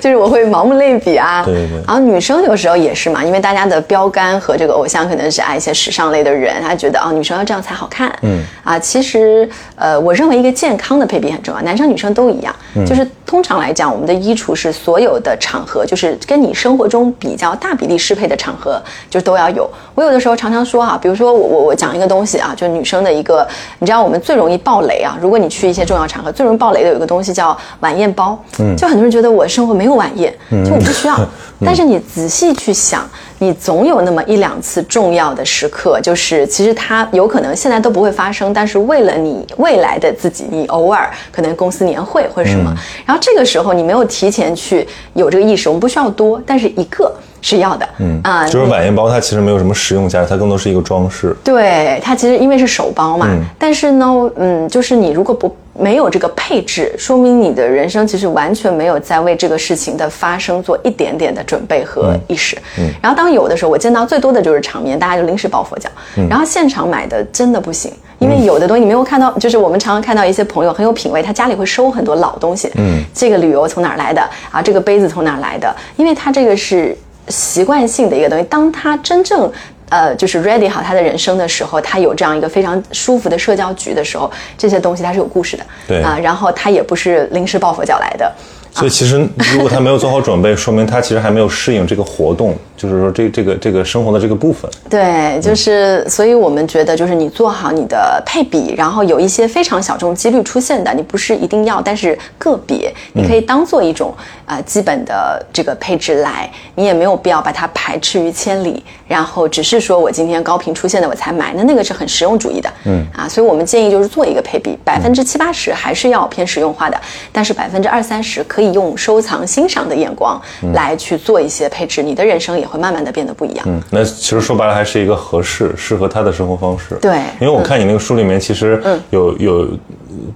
就是我会盲目类比啊。对对。然后女生有时候也是嘛，因为大家的标杆和这个偶像可能是爱一些时尚类的人，他觉得啊，女生要这样才好看。嗯。啊，其实呃，我认为一个健康的配比很重要，男生女生都一样，就是。通常来讲，我们的衣橱是所有的场合，就是跟你生活中比较大比例适配的场合，就都要有。我有的时候常常说哈，比如说我我我讲一个东西啊，就女生的一个，你知道我们最容易爆雷啊。如果你去一些重要场合，最容易爆雷的有一个东西叫晚宴包，嗯，就很多人觉得我生活没有晚宴，就我不需要。但是你仔细去想。你总有那么一两次重要的时刻，就是其实它有可能现在都不会发生，但是为了你未来的自己，你偶尔可能公司年会或者什么，然后这个时候你没有提前去有这个意识，我们不需要多，但是一个是要的，嗯啊，就是晚宴包它其实没有什么实用价值，它更多是一个装饰。对，它其实因为是手包嘛，但是呢，嗯，就是你如果不。没有这个配置，说明你的人生其实完全没有在为这个事情的发生做一点点的准备和意识。嗯，然后当有的时候，我见到最多的就是场面，大家就临时抱佛脚。嗯，然后现场买的真的不行，因为有的东西你没有看到，就是我们常常看到一些朋友很有品位，他家里会收很多老东西。嗯，这个旅游从哪儿来的啊？这个杯子从哪儿来的？因为他这个是习惯性的一个东西，当他真正。呃，就是 ready 好他的人生的时候，他有这样一个非常舒服的社交局的时候，这些东西它是有故事的，对啊，然后他也不是临时抱佛脚来的。所以其实如果他没有做好准备，说明他其实还没有适应这个活动。就是说这这个这个生活的这个部分。对，就是，所以我们觉得，就是你做好你的配比，然后有一些非常小众几率出现的，你不是一定要，但是个别，你可以当做一种呃基本的这个配置来，你也没有必要把它排斥于千里，然后只是说我今天高频出现的我才买，那那个是很实用主义的，嗯。啊，所以我们建议就是做一个配比，百分之七八十还是要偏实用化的，但是百分之二三十可以用收藏欣赏的眼光来去做一些配置，你的人生也会慢慢的变得不一样。嗯，那其实说白了还是一个合适适合他的生活方式。对因为我看你那个书里面其实有有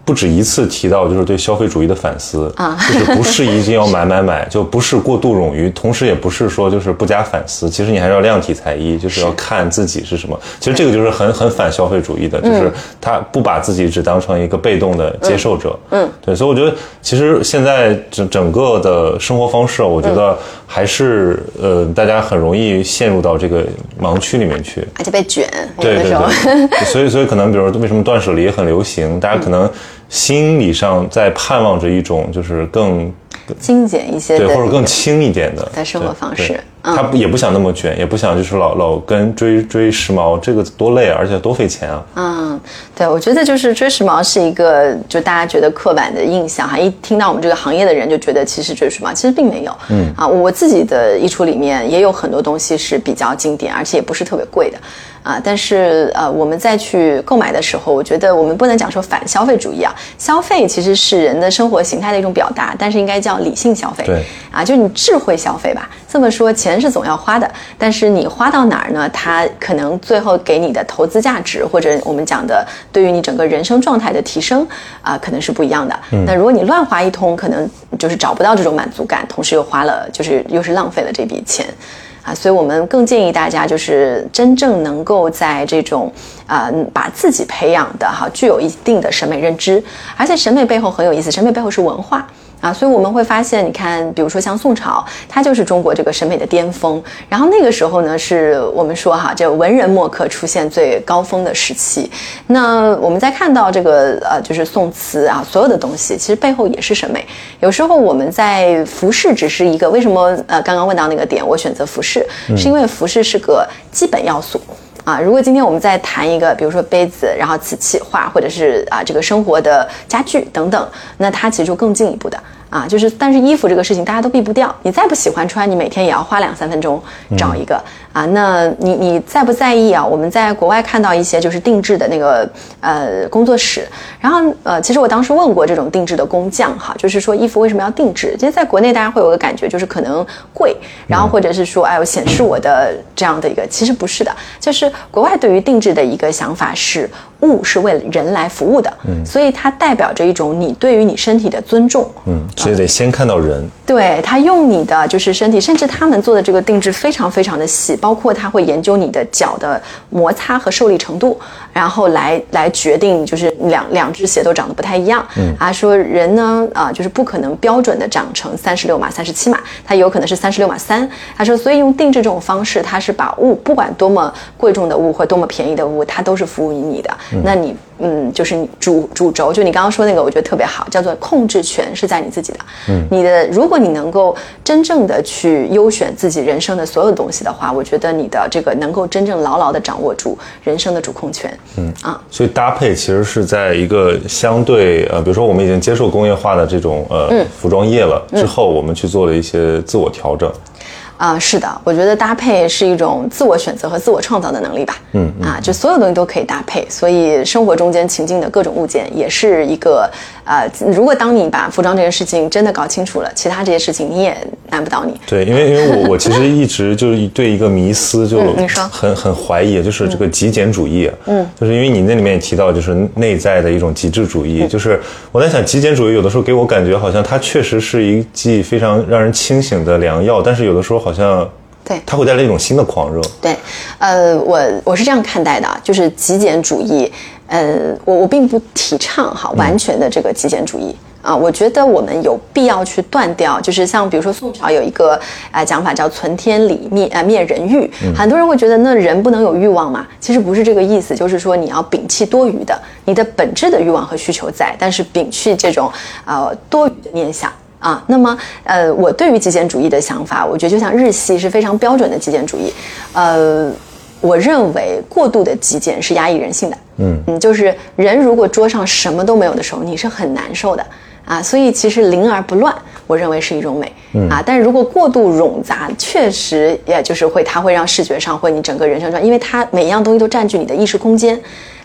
不止一次提到，就是对消费主义的反思啊，就是不是一定要买买买，就不是过度冗余，同时也不是说就是不加反思，其实你还是要量体裁衣，就是要看自己是什么。其实这个就是很很反消费主义的，就是他不把自己只当成一个被动的接受者。嗯，对，所以我觉得其实现在整整个的生活方式，我觉得还是呃大家很容易陷入到这个盲区里面去。而且被卷，对对。对，所以所以可能，比如说为什么断舍离很流行，大家可能心理上在盼望着一种就是更精简一些对或者更轻一点的的生活方式他不也不想那么卷，也不想就是老老跟追追时髦，这个多累啊，而且多费钱啊。嗯，对，我觉得就是追时髦是一个就大家觉得刻板的印象哈，一听到我们这个行业的人就觉得其实追时髦，其实并没有。嗯啊，我自己的衣橱里面也有很多东西是比较经典，而且也不是特别贵的。啊，但是呃，我们再去购买的时候，我觉得我们不能讲说反消费主义啊，消费其实是人的生活形态的一种表达，但是应该叫理性消费。对啊，就你智慧消费吧。这么说，钱是总要花的，但是你花到哪儿呢？它可能最后给你的投资价值，或者我们讲的对于你整个人生状态的提升啊、可能是不一样的。那如果你乱花一通，可能就是找不到这种满足感，同时又花了，就是又是浪费了这笔钱。啊，所以我们更建议大家就是真正能够在这种啊、把自己培养的哈具有一定的审美认知，而且审美背后很有意思，审美背后是文化。啊，所以我们会发现，你看，比如说像宋朝，它就是中国这个审美的巅峰。然后那个时候呢，是我们说哈，这文人墨客出现最高峰的时期。那我们在看到这个呃，就是宋词啊，所有的东西，其实背后也是审美。有时候我们在服饰只是一个为什么呃，刚刚问到那个点，我选择服饰，是因为服饰是个基本要素。啊，如果今天我们再谈一个，比如说杯子，然后瓷器画，或者是啊这个生活的家具等等，那它其实就更进一步的。啊，就是但是衣服这个事情大家都避不掉，你再不喜欢穿，你每天也要花两三分钟找一个、啊，那你你在不在意啊？我们在国外看到一些就是定制的那个呃工作室，然后呃，其实我当时问过这种定制的工匠哈，就是说衣服为什么要定制？其实在国内大家会有个感觉，就是可能贵，然后或者是说哎，我显示我的这样的一个，其实不是的，就是国外对于定制的一个想法是物是为了人来服务的，嗯，所以它代表着一种你对于你身体的尊重，嗯，所以得先看到人。对他用你的就是身体，甚至他们做的这个定制非常非常的细，包括他会研究你的脚的摩擦和受力程度，然后来来决定就是两两只鞋都长得不太一样。嗯啊，说人呢啊、就是不可能标准的长成三十六码、三十七码，它有可能是三十六码三。他说，所以用定制这种方式，它是把物不管多么贵重的物或多么便宜的物，它都是服务于你的。那你嗯，就是你主主轴，就你刚刚说那个，我觉得特别好，叫做控制权是在你自己的。嗯，你的如果你能够真正的去优选自己人生的所有东西的话，我觉得你的这个能够真正牢牢的掌握住人生的主控权。嗯啊，所以搭配其实是在一个相对呃，比如说我们已经接受工业化的这种呃、服装业了之后，我们去做了一些自我调整。啊、是的，我觉得搭配是一种自我选择和自我创造的能力吧。嗯啊，就所有东西都可以搭配，所以生活中间情境的各种物件也是一个呃，如果当你把服装这件事情真的搞清楚了，其他这些事情你也难不倒你。对，因为因为我 我其实一直就是对一个迷思就嗯你说很很怀疑，就是这个极简主义。嗯，就是因为你那里面也提到，就是内在的一种极致主义。嗯就是我在想，极简主义有的时候给我感觉好像它确实是一剂非常让人清醒的良药，但是有的时候好像对它会带来一种新的狂热。对，呃，我我是这样看待的，啊就是极简主义，呃，我我并不提倡哈完全的这个极简主义。啊，我觉得我们有必要去断掉，就是像比如说宋朝有一个呃讲法叫“存天理，灭呃灭人欲”，很多人会觉得那人不能有欲望嘛，其实不是这个意思，就是说你要摒弃多余的，你的本质的欲望和需求在，但是摒弃这种呃多余的念想。啊。那么，呃，我对于极简主义的想法，我觉得就像日系是非常标准的极简主义。呃，我认为过度的极简是压抑人性的。嗯嗯，就是人如果桌上什么都没有的时候，你是很难受的。啊，所以其实零而不乱，我认为是一种美啊。但是如果过度冗杂，确实也就是会，它会让视觉上或你整个人生上，因为它每一样东西都占据你的意识空间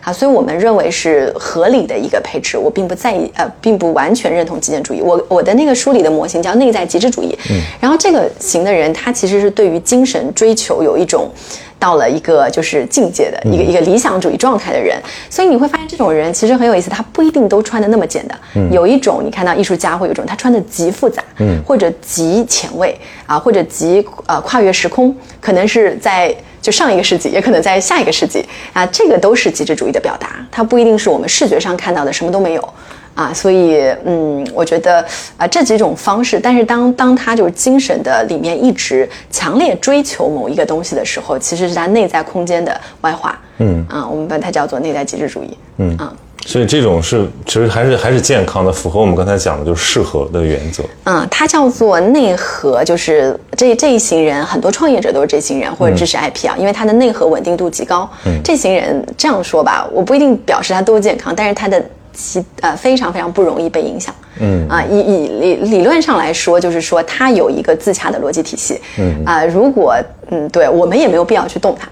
啊。所以我们认为是合理的一个配置。我并不在意，呃，并不完全认同极简主义。我我的那个书里的模型叫内在极致主义。嗯，然后这个型的人，他其实是对于精神追求有一种。到了一个就是境界的一个一个理想主义状态的人，所以你会发现这种人其实很有意思，他不一定都穿的那么简单。有一种你看到艺术家会有一种他穿的极复杂，嗯，或者极前卫啊，或者极呃跨越时空，可能是在就上一个世纪，也可能在下一个世纪啊，这个都是极致主义的表达，它不一定是我们视觉上看到的什么都没有。啊，所以嗯，我觉得啊这几种方式，但是当当他就是精神的里面一直强烈追求某一个东西的时候，其实是他内在空间的外化。嗯啊，我们把它叫做内在极致主义。嗯啊，所以这种是其实还是还是健康的，符合我们刚才讲的就是适合的原则。嗯，它叫做内核，就是这这一行人，很多创业者都是这行人或者支持 IP 啊，因为它的内核稳定度极高。嗯，这行人这样说吧，我不一定表示他多健康，但是他的。其呃非常非常不容易被影响，嗯啊以以理理论上来说，就是说它有一个自洽的逻辑体系，嗯啊如果嗯对我们也没有必要去动它。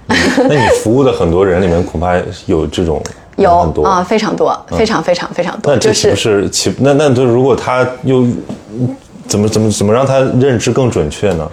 那你服务的很多人里面恐怕有这种 有啊非常多非常非常非常多。那这是不是其那那就如果他又怎么怎么怎么让他认知更准确呢？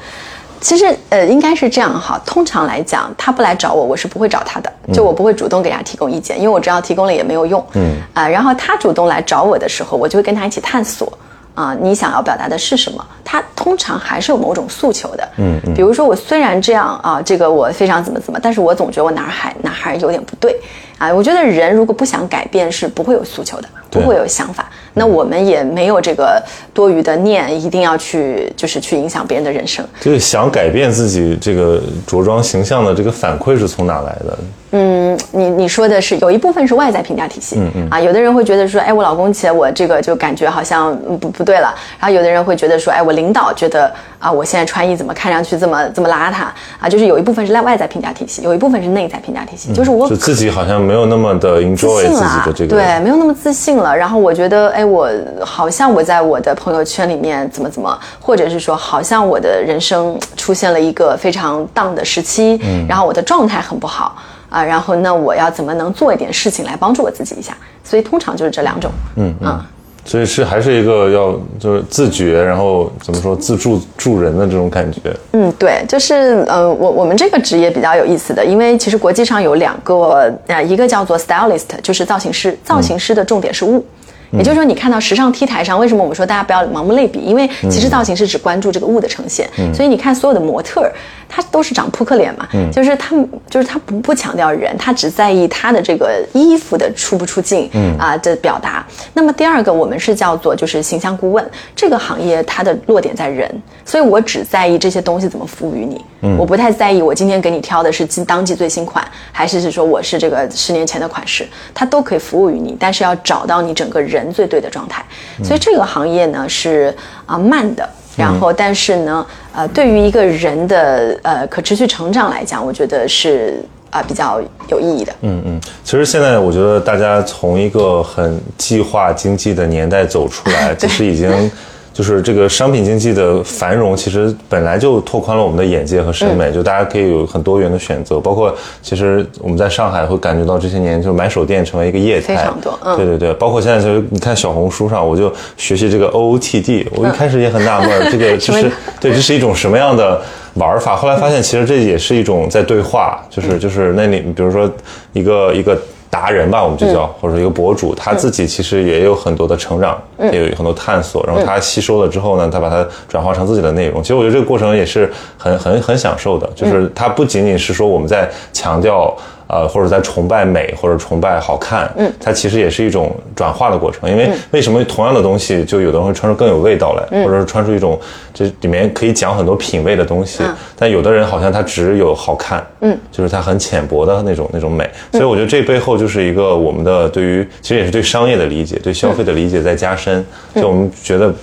其实，呃，应该是这样哈。通常来讲，他不来找我，我是不会找他的，就我不会主动给他提供意见，因为我知道提供了也没有用。嗯啊，然后他主动来找我的时候，我就会跟他一起探索。啊，你想要表达的是什么？他通常还是有某种诉求的。嗯嗯。比如说，我虽然这样啊，这个我非常怎么怎么，但是我总觉得我哪儿还哪还有点不对。啊，我觉得人如果不想改变，是不会有诉求的，不会有想法。那我们也没有这个多余的念，一定要去就是去影响别人的人生。就是想改变自己这个着装形象的这个反馈是从哪来的？嗯，你你说的是有一部分是外在评价体系。嗯嗯。啊，有的人会觉得说，哎，我老公起来我这个就感觉好像不不对了。然后有的人会觉得说，哎，我领导觉得啊，我现在穿衣怎么看上去这么这么邋遢啊？就是有一部分是外外在评价体系，有一部分是内在评价体系。就是我自己好像没有那么的 enjoy 自己的这个，对，没有那么自信了。然后我觉得，哎，我好像我在我的朋友圈里面怎么怎么，或者是说，好像我的人生出现了一个非常 down 的时期，嗯，然后我的状态很不好。啊，然后那我要怎么能做一点事情来帮助我自己一下？所以通常就是这两种，嗯嗯，所以是还是一个要就是自觉，然后怎么说自助助人的这种感觉。嗯，对，就是呃，我我们这个职业比较有意思的，因为其实国际上有两个呃，一个叫做 stylist，就是造型师，造型师的重点是物。也就是说，你看到时尚 T 台上，为什么我们说大家不要盲目类比？因为其实造型师只关注这个物的呈现，所以你看所有的模特儿，他都是长扑克脸嘛，就是他们就是他不不强调人，他只在意他的这个衣服的出不出镜啊的表达。那么第二个，我们是叫做就是形象顾问。这个行业，它的落点在人，所以我只在意这些东西怎么服务于你，我不太在意我今天给你挑的是今当季最新款，还是是说我是这个十年前的款式，它都可以服务于你，但是要找到你整个人。人最对的状态，所以这个行业呢是啊慢的，然后但是呢，呃，对于一个人的呃可持续成长来讲，我觉得是啊比较有意义的。嗯嗯，其实现在我觉得大家从一个很计划经济的年代走出来，其实已经。就是这个商品经济的繁荣，其实本来就拓宽了我们的眼界和审美，就大家可以有很多元的选择。包括其实我们在上海会感觉到这些年，就是买手店成为一个业态，非常多。对对对，包括现在就是你看小红书上，我就学习这个 OOTD，我一开始也很纳闷，这个 就是对，这是一种什么样的玩法？后来发现其实这也是一种在对话，就是就是那里，比如说一个一个。达人吧，我们就叫或者说一个博主，他自己其实也有很多的成长，也有很多探索，然后他吸收了之后呢，他把它转化成自己的内容。其实我觉得这个过程也是很很很享受的，就是它不仅仅是说我们在强调。呃，或者在崇拜美，或者崇拜好看，嗯，它其实也是一种转化的过程。因为为什么同样的东西，就有的人会穿出更有味道来，或者是穿出一种这里面可以讲很多品味的东西。但有的人好像他只有好看，嗯，就是他很浅薄的那种那种美。所以我觉得这背后就是一个我们的对于其实也是对商业的理解，对消费的理解在加深。就我们觉得。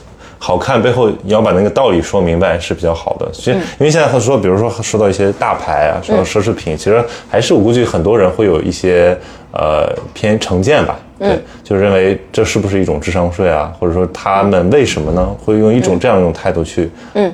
好看背后你要把那个道理说明白是比较好的。其实因为现在他说，比如说说到一些大牌啊，说到奢侈品，其实还是我估计很多人会有一些呃偏成见吧。对，就认为这是不是一种智商税啊？或者说他们为什么呢？会用一种这样一种态度去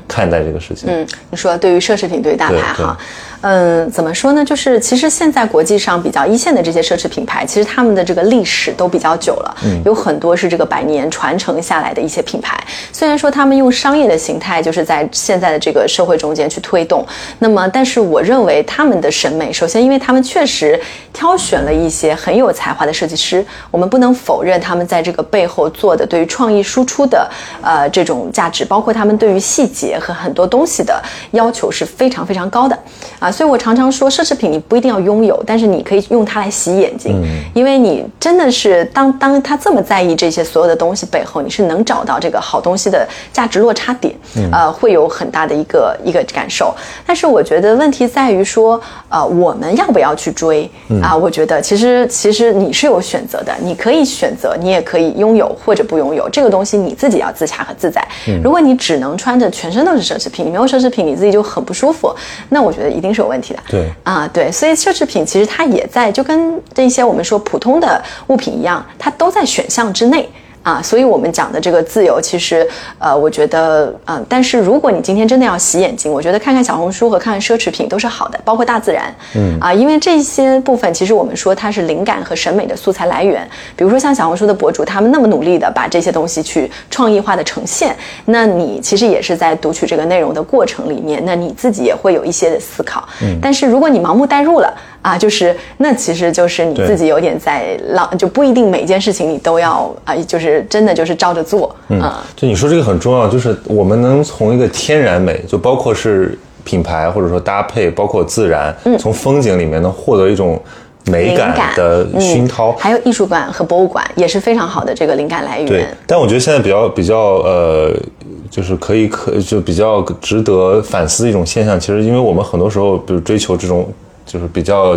看待这个事情？嗯，你说对于奢侈品，对于大牌哈。嗯，怎么说呢？就是其实现在国际上比较一线的这些奢侈品牌，其实他们的这个历史都比较久了，有很多是这个百年传承下来的一些品牌。虽然说他们用商业的形态，就是在现在的这个社会中间去推动，那么但是我认为他们的审美，首先因为他们确实挑选了一些很有才华的设计师，我们不能否认他们在这个背后做的对于创意输出的呃这种价值，包括他们对于细节和很多东西的要求是非常非常高的啊。所以我常常说，奢侈品你不一定要拥有，但是你可以用它来洗眼睛，因为你真的是当当他这么在意这些所有的东西背后，你是能找到这个好东西的价值落差点，呃，会有很大的一个一个感受。但是我觉得问题在于说，呃，我们要不要去追啊？我觉得其实其实你是有选择的，你可以选择，你也可以拥有或者不拥有这个东西，你自己要自洽和自在。如果你只能穿着全身都是奢侈品，你没有奢侈品，你自己就很不舒服，那我觉得一定是。有问题的，对啊，对，所以奢侈品其实它也在，就跟这些我们说普通的物品一样，它都在选项之内。啊，所以我们讲的这个自由，其实，呃，我觉得，嗯，但是如果你今天真的要洗眼睛，我觉得看看小红书和看看奢侈品都是好的，包括大自然，嗯，啊，因为这些部分其实我们说它是灵感和审美的素材来源。比如说像小红书的博主，他们那么努力的把这些东西去创意化的呈现，那你其实也是在读取这个内容的过程里面，那你自己也会有一些的思考。嗯，但是如果你盲目代入了。啊，就是那其实就是你自己有点在浪，就不一定每件事情你都要啊，就是真的就是照着做。嗯，就你说这个很重要，就是我们能从一个天然美，就包括是品牌或者说搭配，包括自然，从风景里面能获得一种美感的熏陶。还有艺术馆和博物馆也是非常好的这个灵感来源。对，但我觉得现在比较比较呃，就是可以可就比较值得反思的一种现象，其实因为我们很多时候比如追求这种。就是比较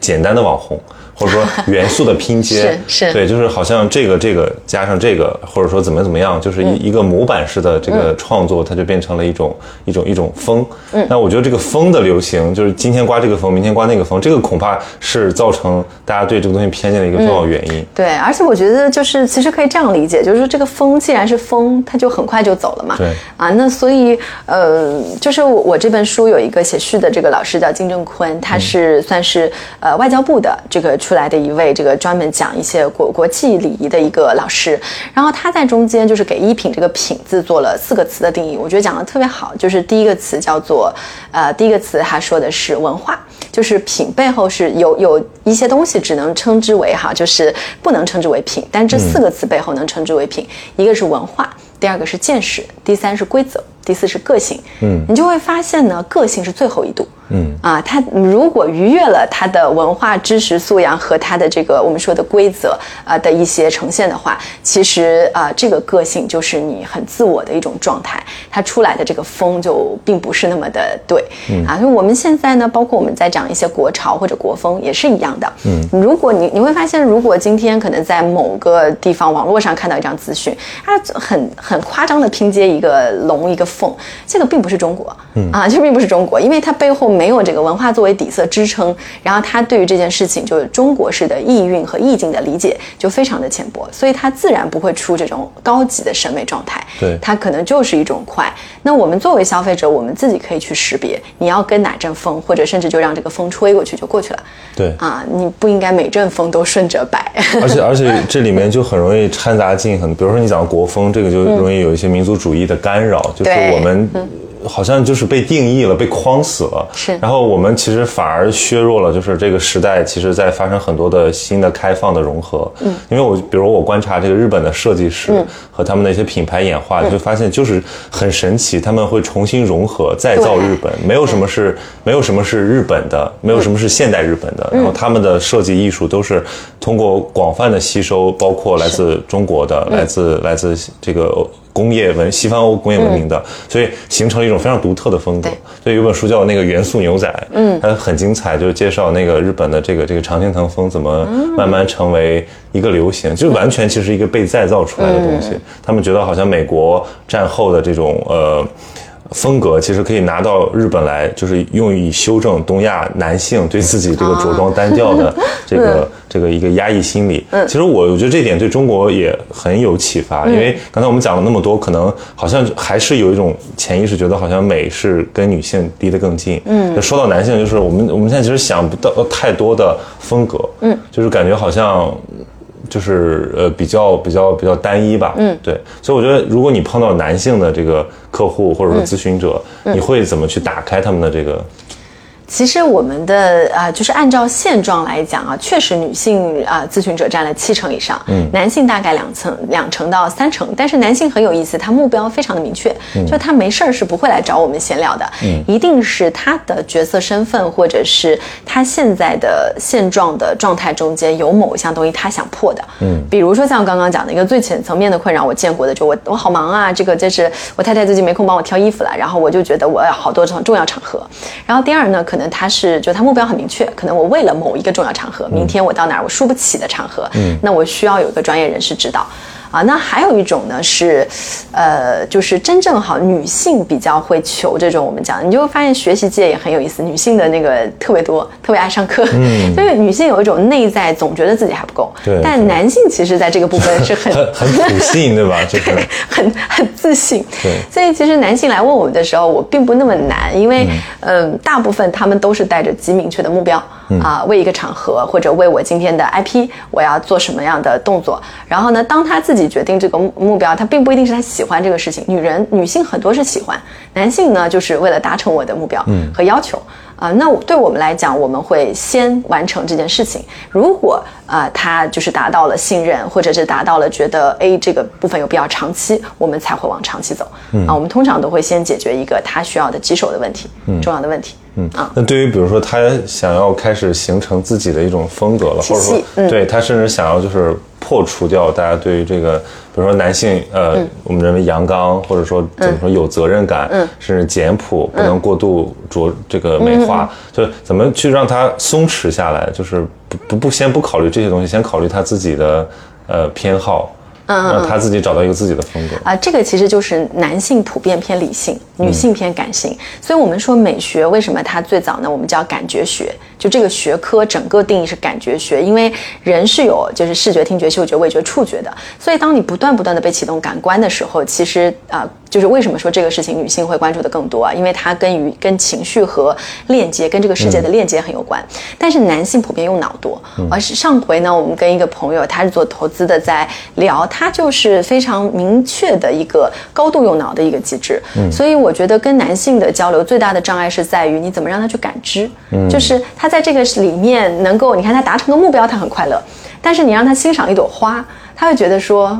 简单的网红。或者说元素的拼接 是是对，就是好像这个这个加上这个，或者说怎么怎么样，就是一一个模板式的这个创作，它就变成了一种一种一种风。嗯，那我觉得这个风的流行，就是今天刮这个风，明天刮那个风，这个恐怕是造成大家对这个东西偏见的一个重要原因。对，而且我觉得就是其实可以这样理解，就是说这个风既然是风，它就很快就走了嘛。对啊，那所以呃，就是我这本书有一个写序的这个老师叫金正坤，他是算是呃外交部的这个。出来的一位这个专门讲一些国国际礼仪的一个老师，然后他在中间就是给衣品这个品字做了四个词的定义，我觉得讲的特别好。就是第一个词叫做，呃，第一个词他说的是文化，就是品背后是有有一些东西只能称之为哈，就是不能称之为品，但这四个词背后能称之为品，一个是文化，第二个是见识，第三是规则，第四是个性。嗯，你就会发现呢，个性是最后一度。嗯啊，他如果逾越了他的文化知识素养和他的这个我们说的规则啊的一些呈现的话，其实啊这个个性就是你很自我的一种状态，它出来的这个风就并不是那么的对嗯啊。所以我们现在呢，包括我们在讲一些国潮或者国风也是一样的。嗯，如果你你会发现，如果今天可能在某个地方网络上看到一张资讯，它很很夸张的拼接一个龙一个凤，这个并不是中国，嗯啊，这并不是中国，因为它背后。没有这个文化作为底色支撑，然后他对于这件事情就是中国式的意蕴和意境的理解就非常的浅薄，所以他自然不会出这种高级的审美状态。对，它可能就是一种快。那我们作为消费者，我们自己可以去识别你要跟哪阵风，或者甚至就让这个风吹过去就过去了。对啊，你不应该每阵风都顺着摆。而且而且 这里面就很容易掺杂进很，比如说你讲国风，这个就容易有一些民族主义的干扰，就是我们。好像就是被定义了，被框死了。是，然后我们其实反而削弱了，就是这个时代，其实在发生很多的新的开放的融合。嗯，因为我比如我观察这个日本的设计师和他们的一些品牌演化，就发现就是很神奇，他们会重新融合再造日本，没有什么是没有什么是日本的，没有什么是现代日本的。然后他们的设计艺术都是通过广泛的吸收，包括来自中国的，来自来自这个。工业文西方欧工业文明的，所以形成了一种非常独特的风格对。所以有本书叫那个《元素牛仔》，嗯，它很精彩，就是介绍那个日本的这个这个常青藤风怎么慢慢成为一个流行，就完全其实一个被再造出来的东西。他们觉得好像美国战后的这种呃。风格其实可以拿到日本来，就是用以修正东亚男性对自己这个着装单调的 这个、这个一个压抑心理。其实我我觉得这点对中国也很有启发，因为刚才我们讲了那么多，可能好像还是有一种潜意识，觉得好像美是跟女性离得更近。嗯，说到男性，就是我们我们现在其实想不到太多的风格。嗯，就是感觉好像。就是呃比较比较比较单一吧，嗯，对，所以我觉得如果你碰到男性的这个客户或者说咨询者，你会怎么去打开他们的这个？其实我们的啊、就是按照现状来讲啊，确实女性啊、咨询者占了七成以上，嗯，男性大概两成两成到三成。但是男性很有意思，他目标非常的明确，就他没事儿是不会来找我们闲聊的，嗯，一定是他的角色身份或者是他现在的现状的状态中间有某一项东西他想破的，嗯，比如说像刚刚讲的一个最浅层面的困扰，我见过的就我我好忙啊，这个就是我太太最近没空帮我挑衣服了，然后我就觉得我要好多场重要场合，然后第二呢，可能他是就他目标很明确，可能我为了某一个重要场合，明天我到哪儿我输不起的场合，嗯，那我需要有一个专业人士指导。啊，那还有一种呢是，呃，就是真正好女性比较会求这种我们讲，你就会发现学习界也很有意思，女性的那个特别多，特别爱上课，嗯，因 为女性有一种内在总觉得自己还不够，对但男性其实在这个部分是很很很 普信，对吧？就是很很自信。对所以其实男性来问我们的时候，我并不那么难，因为嗯、大部分他们都是带着极明确的目标啊、为一个场合或者为我今天的 IP，我要做什么样的动作。然后呢，当他自己决定这个目目标，他并不一定是他喜欢这个事情。女人、女性很多是喜欢，男性呢，就是为了达成我的目标和要求。啊、那我对我们来讲，我们会先完成这件事情。如果啊、他就是达到了信任，或者是达到了觉得 A 这个部分有必要长期，我们才会往长期走。啊，我们通常都会先解决一个他需要的棘手的问题，重要的问题。嗯。啊，那对于比如说他想要开始形成自己的一种风格了，或者说、嗯。对他甚至想要就是破除掉大家对于这个，比如说男性呃，嗯。我们认为阳刚或者说怎么说有责任感，嗯，甚至简朴，不能过度着这个美化，就是怎么去让他松弛下来，就是不不不先不考虑这些东西，先考虑他自己的呃偏好。让他自己找到一个自己的风格。啊、这个其实就是男性普遍偏理性，女性偏感性。所以我们说美学为什么它最早呢？我们叫感觉学，就这个学科整个定义是感觉学，因为人是有就是视觉、听觉、嗅觉、味觉、触觉的。所以当你不断不断的被启动感官的时候，其实啊、就是为什么说这个事情女性会关注的更多啊？因为它跟于跟情绪和链接，跟这个世界的链接很有关。但是男性普遍用脑多，而是上回呢，我们跟一个朋友，他是做投资的，在聊，他就是非常明确的一个高度用脑的一个机制。所以我觉得跟男性的交流最大的障碍是在于你怎么让他去感知，就是他在这个里面能够，你看他达成个目标，他很快乐，但是你让他欣赏一朵花，他会觉得说。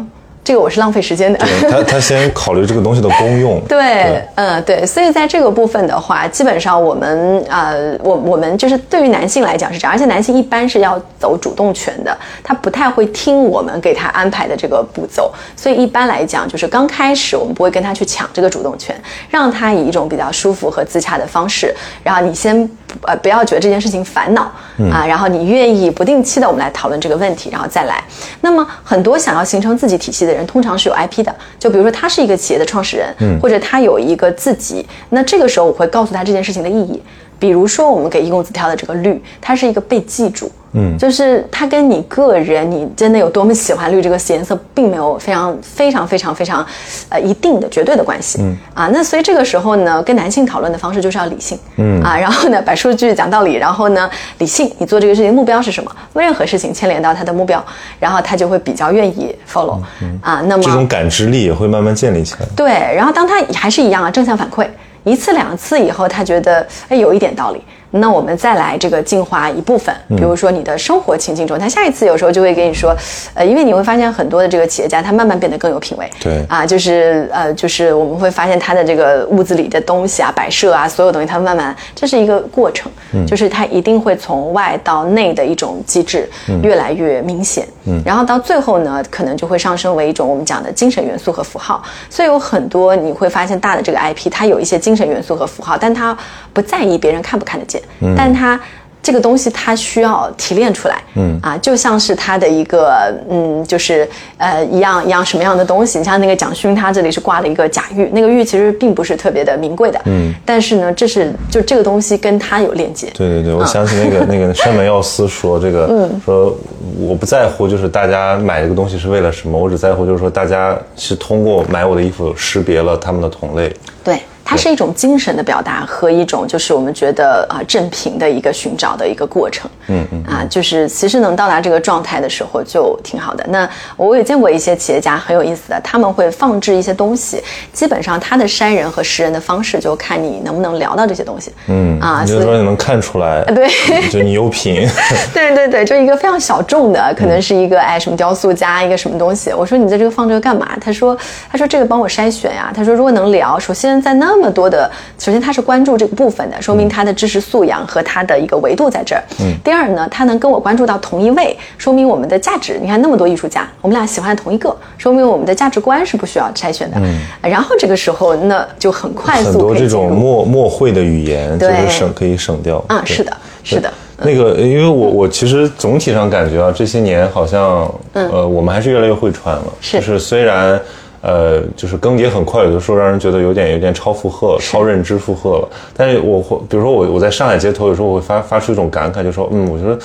这个我是浪费时间的，对他他先考虑这个东西的功用。对，嗯，对，所以在这个部分的话，基本上我们呃，我我们就是对于男性来讲是这样，而且男性一般是要走主动权的，他不太会听我们给他安排的这个步骤，所以一般来讲，就是刚开始我们不会跟他去抢这个主动权，让他以一种比较舒服和自洽的方式，然后你先呃不要觉得这件事情烦恼、啊，然后你愿意不定期的我们来讨论这个问题，然后再来。那么很多想要形成自己体系的人，通常是有 IP 的，就比如说他是一个企业的创始人，或者他有一个自己，那这个时候我会告诉他这件事情的意义。比如说我们给一公子挑的这个绿，它是一个被记住，嗯，就是它跟你个人你真的有多么喜欢绿这个颜色，并没有非常非常非常非常，呃，一定的绝对的关系，嗯。啊，那所以这个时候呢，跟男性讨论的方式就是要理性，嗯。啊，然后呢，摆数据讲道理，然后呢，理性，你做这个事情目标是什么？任何事情牵连到他的目标，然后他就会比较愿意 follow，、啊，那么这种感知力也会慢慢建立起来。对，然后当他还是一样啊，正向反馈一次两次以后，他觉得哎有一点道理那我们再来这个净化一部分，比如说你的生活情境中，他下一次有时候就会跟你说，呃，因为你会发现很多的这个企业家，他慢慢变得更有品位。对啊，就是呃，就是我们会发现他的这个屋子里的东西啊、摆设啊，所有东西，他慢慢这是一个过程，就是他一定会从外到内的一种机制越来越明显。嗯，然后到最后呢，可能就会上升为一种我们讲的精神元素和符号。所以有很多你会发现大的这个 IP，它有一些精神元素和符号，但它不在意别人看不看得见。但它这个东西它需要提炼出来，嗯啊，就像是它的一个嗯，就是呃一样一样什么样的东西？你像那个蒋勋，他这里是挂了一个假玉，那个玉其实并不是特别的名贵的，嗯，但是呢，这是就这个东西跟他有链接。对对对，我想起那个那个 山本耀司说这个，嗯说我不在乎就是大家买这个东西是为了什么，我只在乎就是说大家是通过买我的衣服识别了他们的同类。对。它是一种精神的表达和一种就是我们觉得啊正品的一个寻找的一个过程，嗯嗯啊，就是其实能到达这个状态的时候就挺好的。那我也见过一些企业家很有意思的，他们会放置一些东西，基本上他的筛人和识人的方式就看你能不能聊到这些东西，嗯啊，就是说你能看出来，对，就你有品，对对对，就一个非常小众的，可能是一个哎什么雕塑家一个什么东西，我说你在这个放这个干嘛？他说他说这个帮我筛选呀，他说如果能聊，首先在那。那么多的，首先他是关注这个部分的，说明他的知识素养和他的一个维度在这儿。嗯。第二呢，他能跟我关注到同一位，说明我们的价值。你看那么多艺术家，我们俩喜欢同一个，说明我们的价值观是不需要筛选的。嗯。然后这个时候，那就很快速。很多这种默默会的语言，就是省可以省掉。啊，是的，是的。那个，因为我我其实总体上感觉啊，这些年好像，呃，我们还是越来越会穿了。是。就是虽然。呃，就是更迭很快，有的时候让人觉得有点有点超负荷、超认知负荷了。但是我会，比如说我我在上海街头，有时候我会发发出一种感慨，就说，嗯，我觉得。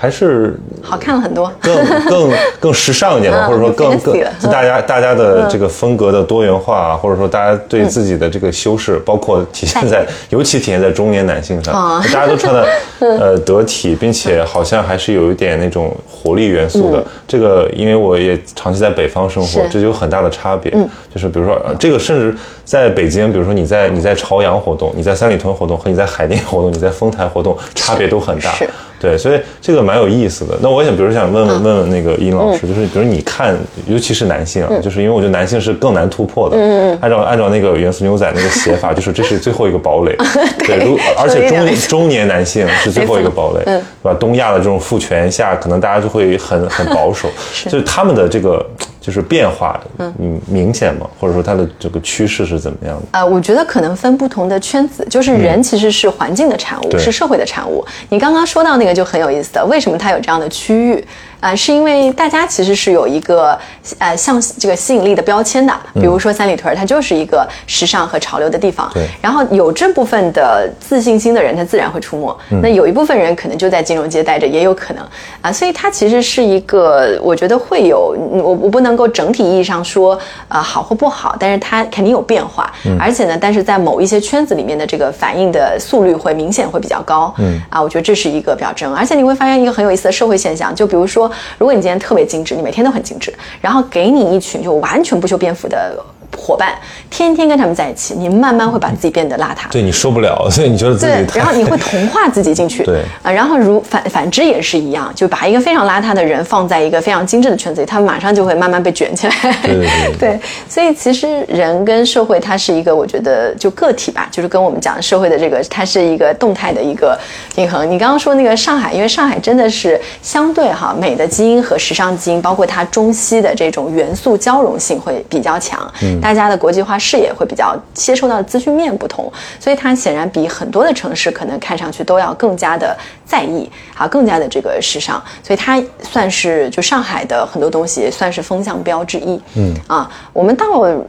还是好看了很多，更更 更时尚一点吧，或者说更更大家大家的这个风格的多元化，或者说大家对自己的这个修饰，包括体现在 尤其体现在中年男性上，大家都穿的呃得体，并且好像还是有一点那种活力元素的。这个因为我也长期在北方生活，这就有很大的差别。就是比如说这个，甚至在北京，比如说你在你在朝阳活动，你在三里屯活动，和你在海淀活动，你在丰台活动，差别都很大。对，所以这个蛮有意思的。那我想，比如想问问问问那个殷老师，就是比如你看，尤其是男性啊，就是因为我觉得男性是更难突破的。嗯嗯。按照按照那个元素牛仔那个写法，就是这是最后一个堡垒。对。如 而且中中年男性是最后一个堡垒，对吧？东亚的这种父权下，可能大家就会很很保守，就是他们的这个。就是变化的，嗯，明显吗？或者说它的这个趋势是怎么样的？呃，我觉得可能分不同的圈子，就是人其实是环境的产物，是社会的产物。你刚刚说到那个就很有意思的，为什么它有这样的区域？啊，是因为大家其实是有一个呃像这个吸引力的标签的，比如说三里屯，它就是一个时尚和潮流的地方。对。然后有这部分的自信心的人，他自然会出没。那有一部分人可能就在金融街待着，也有可能啊。所以它其实是一个，我觉得会有我我不能够整体意义上说呃好或不好，但是它肯定有变化。嗯。而且呢，但是在某一些圈子里面的这个反应的速率会明显会比较高。嗯。啊，我觉得这是一个表征。而且你会发现一个很有意思的社会现象，就比如说。如果你今天特别精致，你每天都很精致，然后给你一群就完全不修边幅的。伙伴天天跟他们在一起，你慢慢会把自己变得邋遢。对你受不了，所以你觉得自己对，然后你会同化自己进去。对啊，然后如反反之也是一样，就把一个非常邋遢的人放在一个非常精致的圈子里，他马上就会慢慢被卷起来。对对 对。所以其实人跟社会它是一个，我觉得就个体吧，就是跟我们讲社会的这个，它是一个动态的一个平衡。你刚刚说那个上海，因为上海真的是相对哈美的基因和时尚基因，包括它中西的这种元素交融性会比较强。嗯。大家的国际化视野会比较接受到的资讯面不同，所以它显然比很多的城市可能看上去都要更加的在意啊，更加的这个时尚。所以它算是就上海的很多东西算是风向标之一。嗯啊，我们到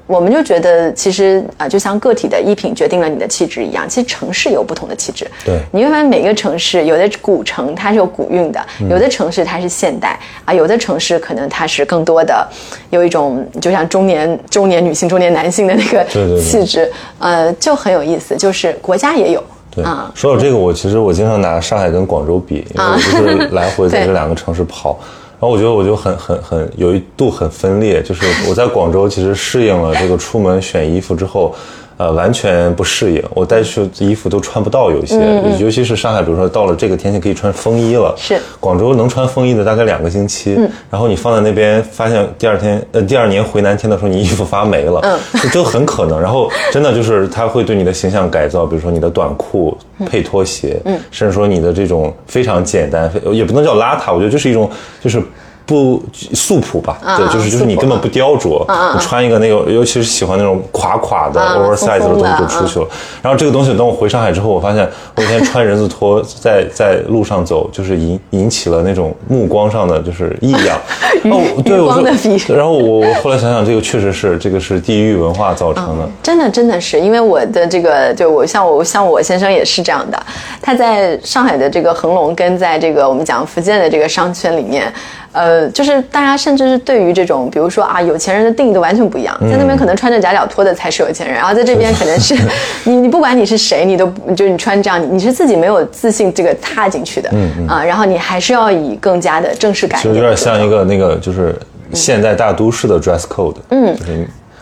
我们就觉得其实啊，就像个体的衣品决定了你的气质一样，其实城市有不同的气质。对，你会发现每个城市有的古城它是有古韵的，有的城市它是现代啊，有的城市可能它是更多的有一种就像中年中年女性、中年男性的那个气质，呃，就很有意思。就是国家也有。对啊，说到这个，我其实我经常拿上海跟广州比，因为我就是 来回在这两个城市跑。然后我觉得我就很很很有一度很分裂，就是我在广州其实适应了这个出门选衣服之后。呃完全不适应，我带去的衣服都穿不到，有一些，尤其是上海，比如说到了这个天气可以穿风衣了，是。广州能穿风衣的大概两个星期，然后你放在那边，发现第二天呃第二年回南天的时候，你衣服发霉了，嗯，这很可能。然后真的就是它会对你的形象改造，比如说你的短裤配拖鞋，嗯，甚至说你的这种非常简单，也不能叫邋遢，我觉得就是一种就是。不素朴吧，对，就是就是你根本不雕琢，你穿一个那个，尤其是喜欢那种垮垮的 oversize 的东西就出去了。然后这个东西等我回上海之后，我发现我以前穿人字拖在在路上走，就是引引起了那种目光上的就是异样。哦，对，我说，然后我我后来想想，这个确实是这个是地域文化造成的。真的真的是，因为我的这个就我像我像我先生也是这样的，他在上海的这个恒隆跟在这个我们讲福建的这个商圈里面。呃，就是大家甚至是对于这种，比如说啊，有钱人的定义都完全不一样。在那边可能穿着假脚拖的才是有钱人，然后在这边可能是 你，你不管你是谁，你都就是你穿这样，你是自己没有自信这个踏进去的，嗯啊，然后你还是要以更加的正式感，就有点像一个那个就是现代大都市的 dress code，嗯。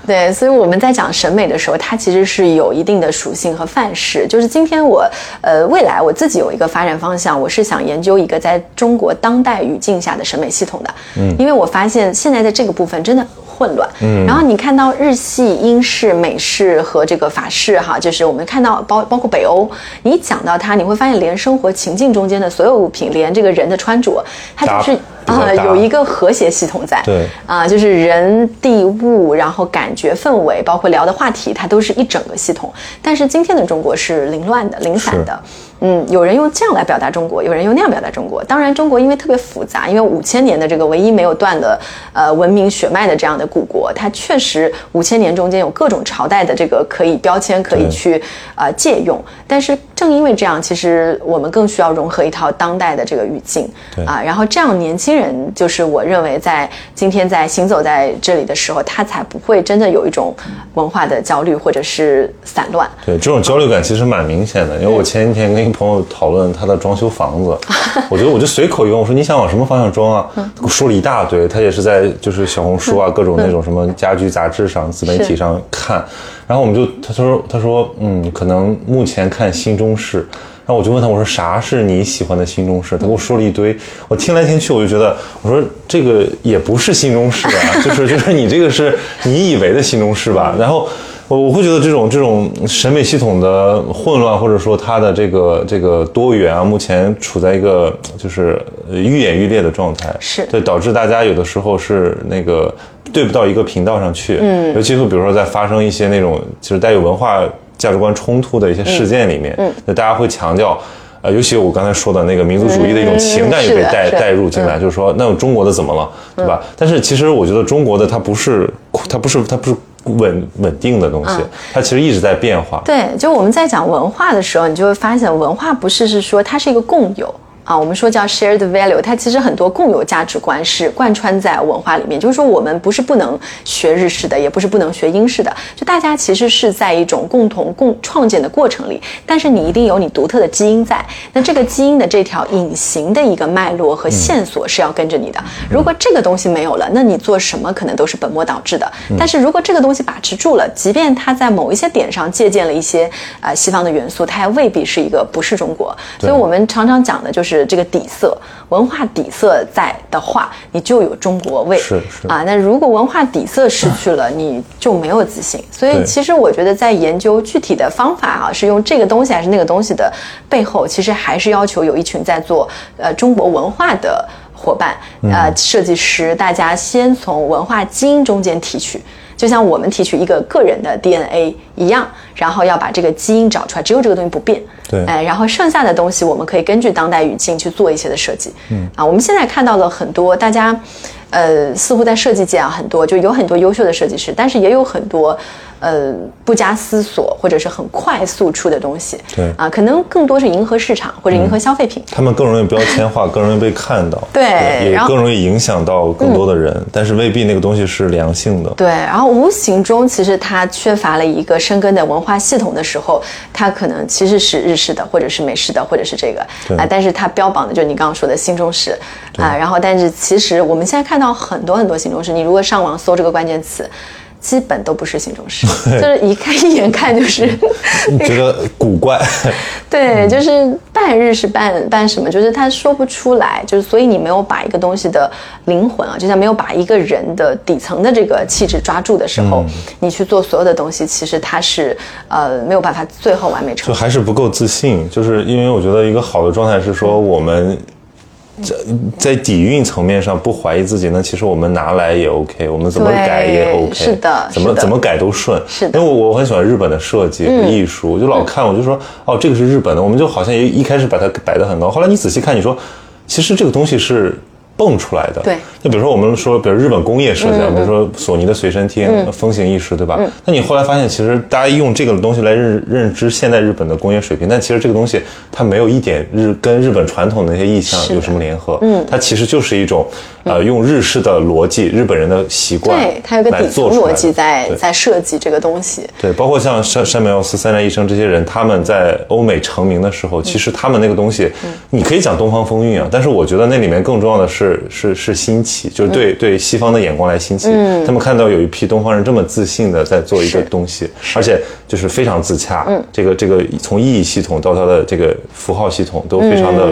对，所以我们在讲审美的时候，它其实是有一定的属性和范式。就是今天我，呃，未来我自己有一个发展方向，我是想研究一个在中国当代语境下的审美系统的。嗯，因为我发现现在在这个部分真的。混乱，嗯，然后你看到日系、英式、美式和这个法式，哈，就是我们看到包包括北欧，你讲到它，你会发现连生活情境中间的所有物品，连这个人的穿着，它就是啊有一个和谐系统在，对，啊，就是人、地、物，然后感觉、氛围，包括聊的话题，它都是一整个系统。但是今天的中国是凌乱的、零散的。嗯，有人用这样来表达中国，有人用那样表达中国。当然，中国因为特别复杂，因为五千年的这个唯一没有断的呃文明血脉的这样的古国，它确实五千年中间有各种朝代的这个可以标签可以去呃借用。但是正因为这样，其实我们更需要融合一套当代的这个语境啊。然后这样年轻人就是我认为在今天在行走在这里的时候，他才不会真的有一种文化的焦虑或者是散乱。对，这种焦虑感其实蛮明显的，因为我前几天跟。跟朋友讨论他的装修房子，我觉得我就随口一问，我说你想往什么方向装啊？他给我说了一大堆，他也是在就是小红书啊各种那种什么家居杂志上自媒体上看，然后我们就他说他说嗯，可能目前看新中式，然后我就问他我说啥是你喜欢的新中式？他给我说了一堆，我听来听去我就觉得我说这个也不是新中式啊，就是就是你这个是你以为的新中式吧？然后。我我会觉得这种这种审美系统的混乱，或者说它的这个这个多元啊，目前处在一个就是愈演愈烈的状态，是。对导致大家有的时候是那个对不到一个频道上去，嗯，尤其是比如说在发生一些那种就是带有文化价值观冲突的一些事件里面，嗯，那大家会强调，呃，尤其我刚才说的那个民族主义的一种情感也被带带入进来，就是说那中国的怎么了，对吧？但是其实我觉得中国的它不是它不是它不是。稳稳定的东西，它其实一直在变化。对，就我们在讲文化的时候，你就会发现，文化不是是说它是一个共有。啊，我们说叫 shared value，它其实很多共有价值观是贯穿在文化里面。就是说，我们不是不能学日式的，也不是不能学英式的，就大家其实是在一种共同共创建的过程里。但是你一定有你独特的基因在，那这个基因的这条隐形的一个脉络和线索是要跟着你的。如果这个东西没有了，那你做什么可能都是本末倒置的。但是如果这个东西把持住了，即便它在某一些点上借鉴了一些呃西方的元素，它也未必是一个不是中国。所以我们常常讲的就是。这个底色，文化底色在的话，你就有中国味。是是啊，那如果文化底色失 去了，你就没有自信。所以，其实我觉得在研究具体的方法啊，是用这个东西还是那个东西的背后，其实还是要求有一群在做呃中国文化的伙伴，呃设计师，大家先从文化基因中间提取。就像我们提取一个个人的 DNA 一样，然后要把这个基因找出来，只有这个东西不变。对，哎，然后剩下的东西我们可以根据当代语境去做一些的设计。嗯，啊，我们现在看到了很多大家，呃，似乎在设计界啊，很多就有很多优秀的设计师，但是也有很多。呃，不加思索或者是很快速出的东西，对啊，可能更多是迎合市场或者迎合消费品。他们更容易标签化，更容易被看到，对，也更容易影响到更多的人。但是未必那个东西是良性的。对，然后无形中其实它缺乏了一个深根的文化系统的时候，它可能其实是日式的，或者是美式的，或者是这个啊，但是它标榜的就是你刚刚说的新中式啊。然后，但是其实我们现在看到很多很多新中式，你如果上网搜这个关键词。基本都不是新中式，就是一看一眼看就是 觉得古怪。对，就是半日式半半什么，就是他说不出来，就是所以你没有把一个东西的灵魂啊，就像没有把一个人的底层的这个气质抓住的时候，你去做所有的东西，其实它是呃没有办法最后完美成就还是不够自信，就是因为我觉得一个好的状态是说我们。在在底蕴层面上不怀疑自己，那其实我们拿来也 OK，我们怎么改也 OK，是的，怎么怎么改都顺。是的，因为我我很喜欢日本的设计和艺术，我就老看，我就说哦，这个是日本的，我们就好像一一开始把它摆得很高，后来你仔细看，你说其实这个东西是。蹦出来的，对，就比如说我们说，比如日本工业设计，比如说索尼的随身听、风行一时，对吧？那你后来发现，其实大家用这个东西来认认知现在日本的工业水平，但其实这个东西它没有一点日跟日本传统的那些意象有什么联合，嗯，它其实就是一种呃用日式的逻辑、日本人的习惯，对，它有个底层逻辑在在设计这个东西。对，包括像山山本耀司、三宅一生这些人，他们在欧美成名的时候，其实他们那个东西，你可以讲东方风韵啊，但是我觉得那里面更重要的是是是是。新奇，就是对对西方的眼光来新奇。嗯，他们看到有一批东方人这么自信的在做一个东西，而且就是非常自洽。嗯，这个这个从意义系统到它的这个符号系统都非常的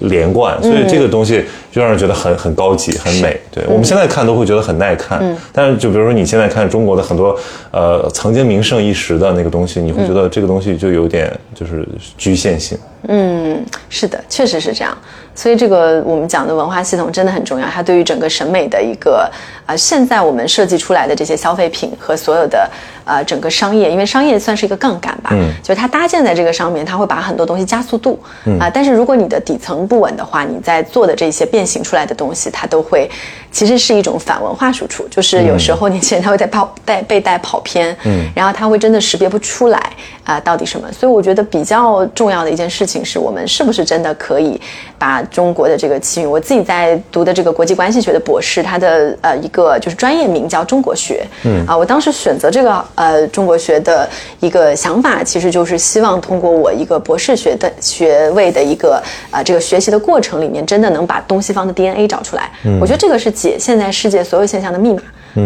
连贯，所以这个东西就让人觉得很很高级、很美。对我们现在看都会觉得很耐看。嗯，但是就比如说你现在看中国的很多呃曾经名盛一时的那个东西，你会觉得这个东西就有点就是局限性。嗯，是的，确实是这样。所以这个我们讲的文化系统真的很重要，它对于整个审美的一个啊，现在我们设计出来的这些消费品和所有的呃整个商业，因为商业算是一个杠杆吧，嗯，就是它搭建在这个上面，它会把很多东西加速度，啊，但是如果你的底层不稳的话，你在做的这些变形出来的东西，它都会其实是一种反文化输出，就是有时候年轻人他会在跑带被带跑偏，嗯，然后他会真的识别不出来啊到底什么，所以我觉得比较重要的一件事情是我们是不是真的可以把。中国的这个气运，我自己在读的这个国际关系学的博士，他的呃一个就是专业名叫中国学，嗯。啊，我当时选择这个呃中国学的一个想法，其实就是希望通过我一个博士学的学位的一个啊这个学习的过程里面，真的能把东西方的 DNA 找出来。我觉得这个是解现在世界所有现象的密码。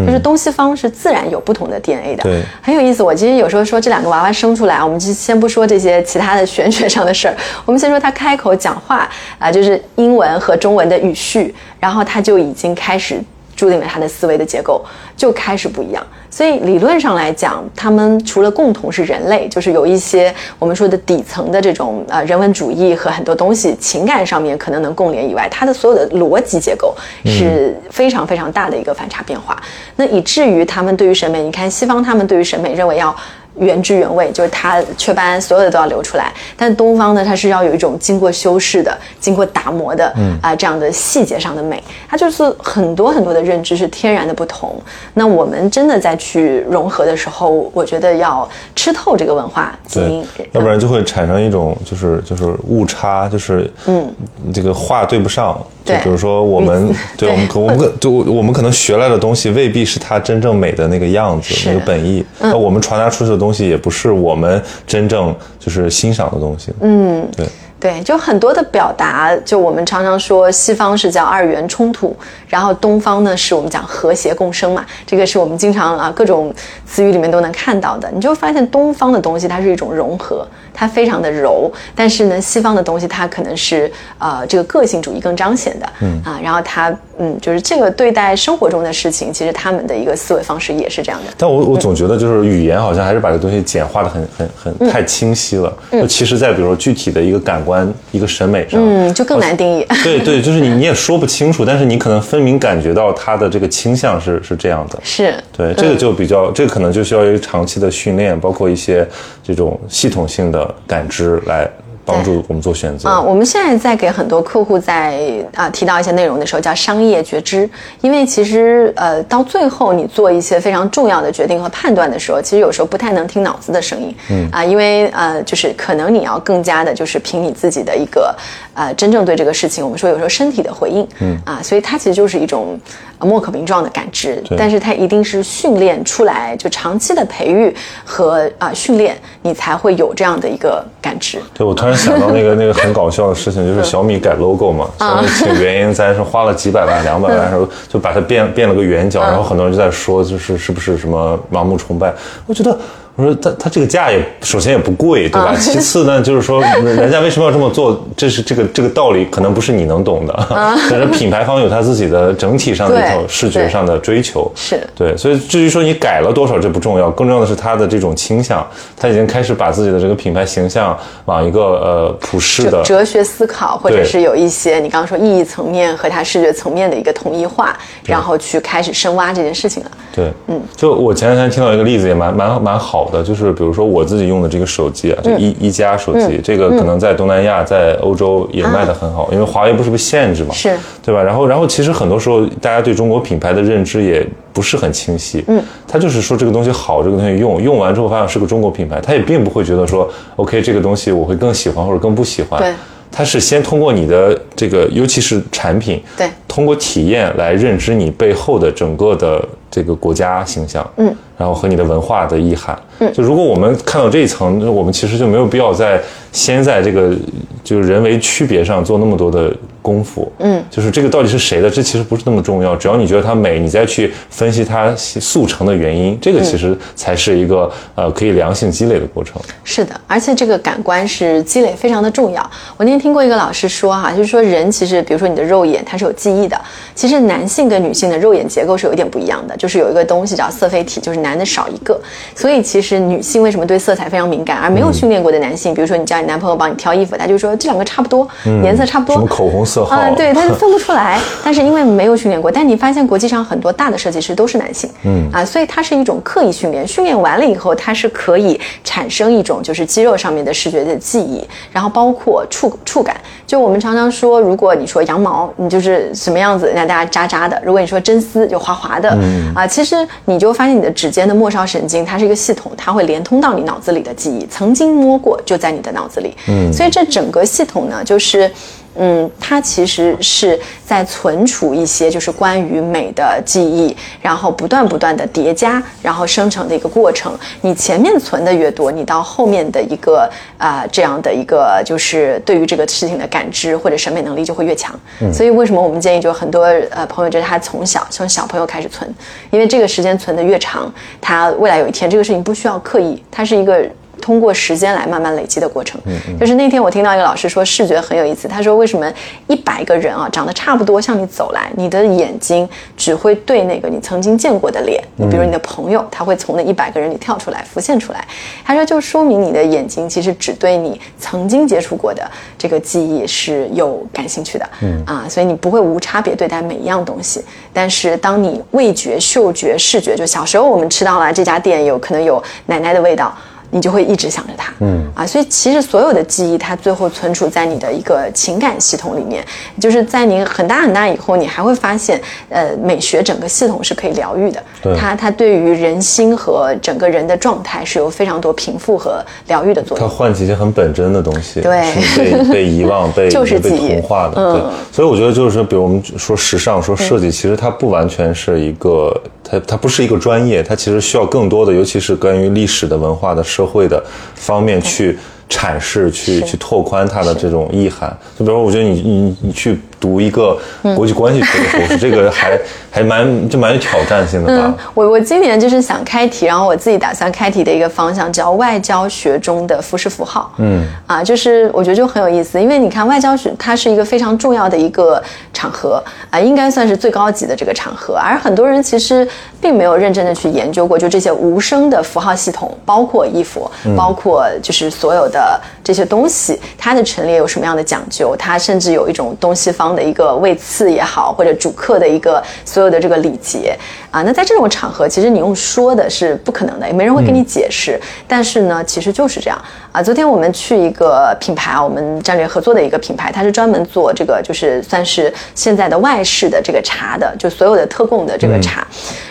就是东西方是自然有不同的 DNA 的，对，很有意思。我其实有时候说这两个娃娃生出来，我们就先不说这些其他的玄学上的事儿，我们先说他开口讲话啊，就是英文和中文的语序，然后他就已经开始注定了他的思维的结构就开始不一样。所以理论上来讲，他们除了共同是人类，就是有一些我们说的底层的这种呃人文主义和很多东西情感上面可能能共联以外，它的所有的逻辑结构是非常非常大的一个反差变化。那以至于他们对于审美，你看西方他们对于审美认为要。原汁原味，就是它雀斑所有的都要留出来。但东方呢，它是要有一种经过修饰的、经过打磨的，嗯啊这样的细节上的美。它就是很多很多的认知是天然的不同。那我们真的在去融合的时候，我觉得要吃透这个文化基因，要不然就会产生一种就是就是误差，就是嗯这个话对不上。就比如说我们 对我们可我们可 就我们可能学来的东西未必是它真正美的那个样子，那个本意。那我们传达出去的东西也不是我们真正就是欣赏的东西。嗯，对。对，就很多的表达，就我们常常说西方是叫二元冲突，然后东方呢是我们讲和谐共生嘛，这个是我们经常啊各种词语里面都能看到的。你就发现东方的东西它是一种融合，它非常的柔，但是呢西方的东西它可能是呃这个个性主义更彰显的，嗯啊，然后它嗯就是这个对待生活中的事情，其实他们的一个思维方式也是这样的。但我我总觉得就是语言好像还是把这东西简化的很很很太清晰了，就其实在比如说具体的一个感官。一个审美上，嗯，就更难定义。对对，就是你你也说不清楚，但是你可能分明感觉到他的这个倾向是是这样的。是，对，这个就比较，这个可能就需要一个长期的训练，包括一些这种系统性的感知来。帮助我们做选择啊！我们现在在给很多客户在啊提到一些内容的时候，叫商业觉知。因为其实呃，到最后你做一些非常重要的决定和判断的时候，其实有时候不太能听脑子的声音。嗯啊，因为呃，就是可能你要更加的，就是凭你自己的一个呃，真正对这个事情，我们说有时候身体的回应。嗯啊，所以它其实就是一种莫可名状的感知，但是它一定是训练出来，就长期的培育和啊训练，你才会有这样的一个感知。对我突然。想到那个那个很搞笑的事情，就是小米改 logo 嘛，小米请原因咱是花了几百万、两百万时候就把它变变了个圆角，然后很多人就在说，就是是不是什么盲目崇拜？我觉得。我说他他这个价也首先也不贵，对吧？其次呢，就是说人家为什么要这么做？这是这个这个道理，可能不是你能懂的。但是品牌方有他自己的整体上的一套视觉上的追求，是对。所以至于说你改了多少，这不重要，更重要的是他的这种倾向，他已经开始把自己的这个品牌形象往一个呃普世的哲学思考，或者是有一些你刚刚说意义层面和他视觉层面的一个统一化，然后去开始深挖这件事情了。对，嗯，就我前两天听到一个例子，也蛮蛮蛮好。的就是，比如说我自己用的这个手机啊，就一一加手机，这个可能在东南亚、在欧洲也卖得很好，因为华为不是被限制嘛，是，对吧？然后，然后其实很多时候大家对中国品牌的认知也不是很清晰，嗯，他就是说这个东西好，这个东西用，用完之后发现是个中国品牌，他也并不会觉得说，OK，这个东西我会更喜欢或者更不喜欢，对，他是先通过你的这个，尤其是产品，对，通过体验来认知你背后的整个的这个国家形象，嗯。然后和你的文化的意涵，嗯，就如果我们看到这一层，我们其实就没有必要在先在这个就是人为区别上做那么多的功夫，嗯，就是这个到底是谁的，这其实不是那么重要，只要你觉得它美，你再去分析它速成的原因，这个其实才是一个呃可以良性积累的过程。是的，而且这个感官是积累非常的重要。我那天听过一个老师说哈，就是说人其实比如说你的肉眼它是有记忆的，其实男性跟女性的肉眼结构是有一点不一样的，就是有一个东西叫色菲体，就是男。的少一个，所以其实女性为什么对色彩非常敏感，而没有训练过的男性，比如说你叫你男朋友帮你挑衣服，他就说这两个差不多，颜色差不多，什么口红色号。啊，对，他就分不出来。但是因为没有训练过，但你发现国际上很多大的设计师都是男性，嗯。啊，所以它是一种刻意训练，训练完了以后，它是可以产生一种就是肌肉上面的视觉的记忆，然后包括触触感。就我们常常说，如果你说羊毛，你就是什么样子，让大家扎扎的；如果你说真丝，就滑滑的，啊，其实你就发现你的指尖。的末梢神经，它是一个系统，它会连通到你脑子里的记忆，曾经摸过就在你的脑子里。嗯，所以这整个系统呢，就是。嗯，它其实是在存储一些就是关于美的记忆，然后不断不断的叠加，然后生成的一个过程。你前面存的越多，你到后面的一个啊这样的一个就是对于这个事情的感知或者审美能力就会越强。所以为什么我们建议就很多呃朋友就是他从小从小朋友开始存，因为这个时间存的越长，他未来有一天这个事情不需要刻意，它是一个。通过时间来慢慢累积的过程，就是那天我听到一个老师说视觉很有意思。他说为什么一百个人啊长得差不多向你走来，你的眼睛只会对那个你曾经见过的脸。你比如你的朋友，他会从那一百个人里跳出来浮现出来。他说就说明你的眼睛其实只对你曾经接触过的这个记忆是有感兴趣的。嗯啊，所以你不会无差别对待每一样东西。但是当你味觉、嗅觉、视觉，就小时候我们吃到了这家店有可能有奶奶的味道。你就会一直想着它，嗯。啊，所以其实所有的记忆，它最后存储在你的一个情感系统里面，就是在你很大很大以后，你还会发现，呃，美学整个系统是可以疗愈的，它它对于人心和整个人的状态是有非常多平复和疗愈的作用。它唤起一些很本真的东西，对，被 被遗忘、被就是被同化的，对。所以我觉得就是说，比如我们说时尚、说设计，其实它不完全是一个，它它不是一个专业，它其实需要更多的，尤其是关于历史的文化的。社会的方面去阐释，去去拓宽它的这种意涵。就比如说，我觉得你你你去。读一个国际关系学的博士，这个还还蛮就蛮有挑战性的吧？我我今年就是想开题，然后我自己打算开题的一个方向叫外交学中的服饰符号。嗯，啊，就是我觉得就很有意思，因为你看外交学它是一个非常重要的一个场合啊，应该算是最高级的这个场合，而很多人其实并没有认真的去研究过，就这些无声的符号系统，包括衣服，包括就是所有的这些东西，它的陈列有什么样的讲究？它甚至有一种东西方。的一个位次也好，或者主客的一个所有的这个礼节啊，那在这种场合，其实你用说的是不可能的，也没人会跟你解释。但是呢，其实就是这样啊。昨天我们去一个品牌啊，我们战略合作的一个品牌，它是专门做这个，就是算是现在的外事的这个茶的，就所有的特供的这个茶。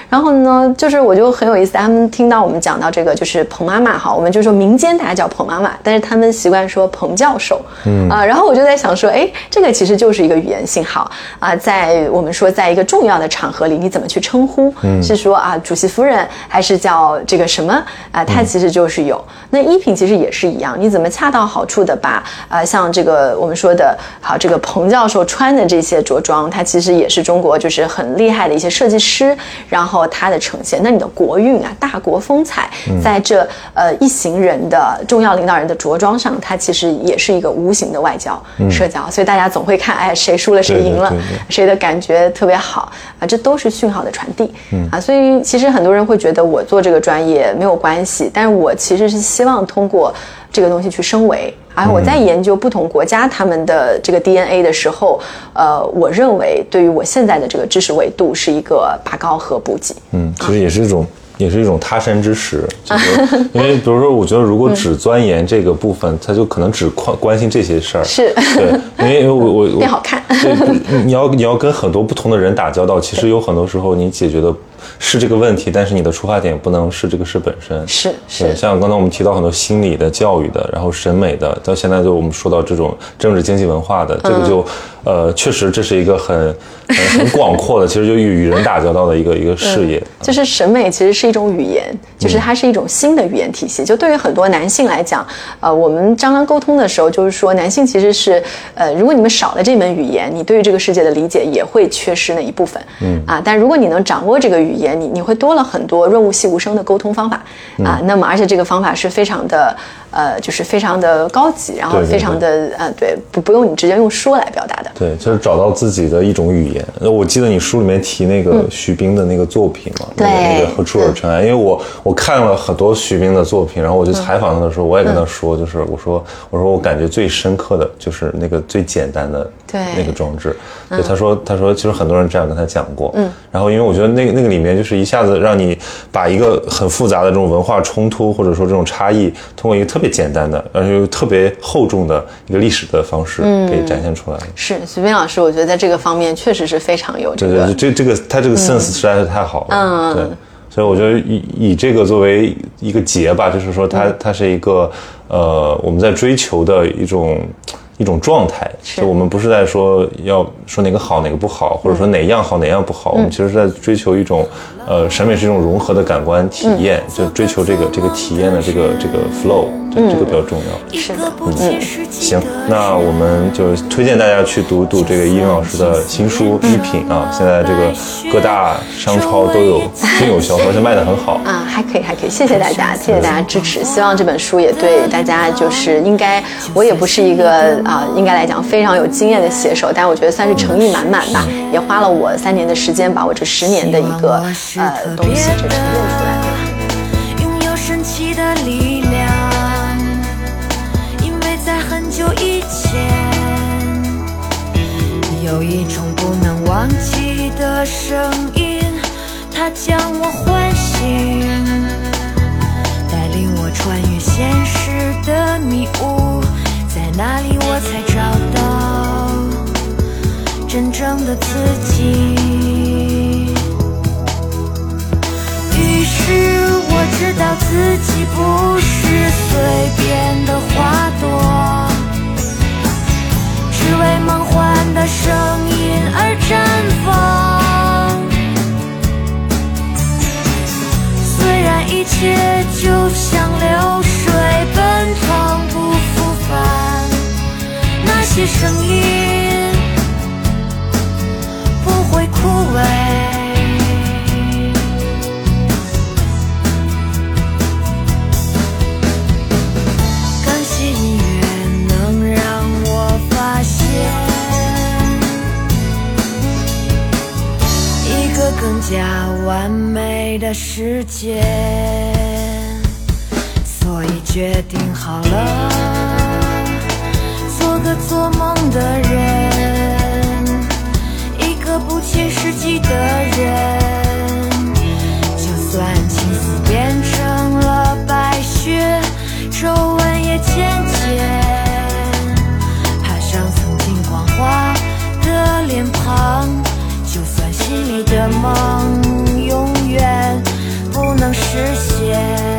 然后呢，就是我就很有意思，他们听到我们讲到这个就是彭妈妈哈，我们就说民间大家叫彭妈妈，但是他们习惯说彭教授，嗯啊，然后我就在想说，哎，这个其实就是一个语言信号啊，在我们说在一个重要的场合里，你怎么去称呼？嗯，是说啊主席夫人，还是叫这个什么啊？它其实就是有。那衣品其实也是一样，你怎么恰到好处的把啊像这个我们说的好这个彭教授穿的这些着装，它其实也是中国就是很厉害的一些设计师，然后他的呈现。那你的国运啊，大国风采，在这呃一行人的重要领导人的着装上，它其实也是一个无形的外交社交。所以大家总会看，哎，谁输了谁赢了，谁的感觉特别好啊，这都是讯号的传递啊。所以其实很多人会觉得我做这个专业没有关系，但是我其实是希望通过这个东西去升维。而我在研究不同国家他们的这个 DNA 的时候，呃，我认为对于我现在的这个知识维度是一个拔高和补给。嗯，其实也是一种，也是一种他山之石。就是因为比如说，我觉得如果只钻研这个部分，他就可能只关关心这些事儿。是，对，因为因为我我 变好看。对，你要你要跟很多不同的人打交道，其实有很多时候你解决的。是这个问题，但是你的出发点不能是这个事本身。是是，像刚才我们提到很多心理的、教育的，然后审美的，到现在就我们说到这种政治、经济、文化的，这个就，呃，确实这是一个很很广阔的，其实就与与人打交道的一个一个事业。就是审美其实是一种语言，就是它是一种新的语言体系。就对于很多男性来讲，呃，我们刚刚沟通的时候，就是说男性其实是，呃，如果你们少了这门语言，你对于这个世界的理解也会缺失那一部分。嗯啊，但如果你能掌握这个语言，你你会多了很多润物细无声的沟通方法啊。那么而且这个方法是非常的。呃，就是非常的高级，然后非常的呃，对，不不用你直接用说来表达的。对，就是找到自己的一种语言。那我记得你书里面提那个徐冰的那个作品嘛，对，那个何处有尘埃。因为我我看了很多徐冰的作品，然后我就采访他的时候，我也跟他说，就是我说我说我感觉最深刻的就是那个最简单的那个装置。对，他说他说其实很多人这样跟他讲过。嗯。然后因为我觉得那个那个里面就是一下子让你把一个很复杂的这种文化冲突或者说这种差异，通过一个特特别简单的，而且又特别厚重的一个历史的方式，给展现出来。是徐斌老师，我觉得在这个方面确实是非常有这个。对对，这这个他这个 sense 实在是太好了。嗯，对，所以我觉得以以这个作为一个结吧，就是说它它是一个呃我们在追求的一种。一种状态，就我们不是在说要说哪个好哪个不好，或者说哪样好哪样不好，我们其实是在追求一种，呃，审美是一种融合的感官体验，就追求这个这个体验的这个这个 flow。这个比较重要，是的，嗯，行，那我们就推荐大家去读读这个伊云老师的新书《一品》啊，现在这个各大商超都有均有销售，而且卖的很好。啊，还可以，还可以，谢谢大家，谢谢大家支持，希望这本书也对大家就是应该，我也不是一个啊，应该来讲非常有经验的写手，但我觉得算是诚意满满吧，也花了我三年的时间把我这十年的一个呃东西这沉淀出来。了。有一种不能忘记的声音，它将我唤醒，带领我穿越现实的迷雾，在那里我才找到真正的自己。于是我知道自己不是随便的花朵。只为梦的声音而绽放。虽然一切就像流水奔腾不复返，那些声音更加完美的世界，所以决定好了，做个做梦的人，一个不切实际的人。就算青丝变成了白雪，皱纹也渐渐爬上曾经光滑的脸庞。心里的梦永远不能实现。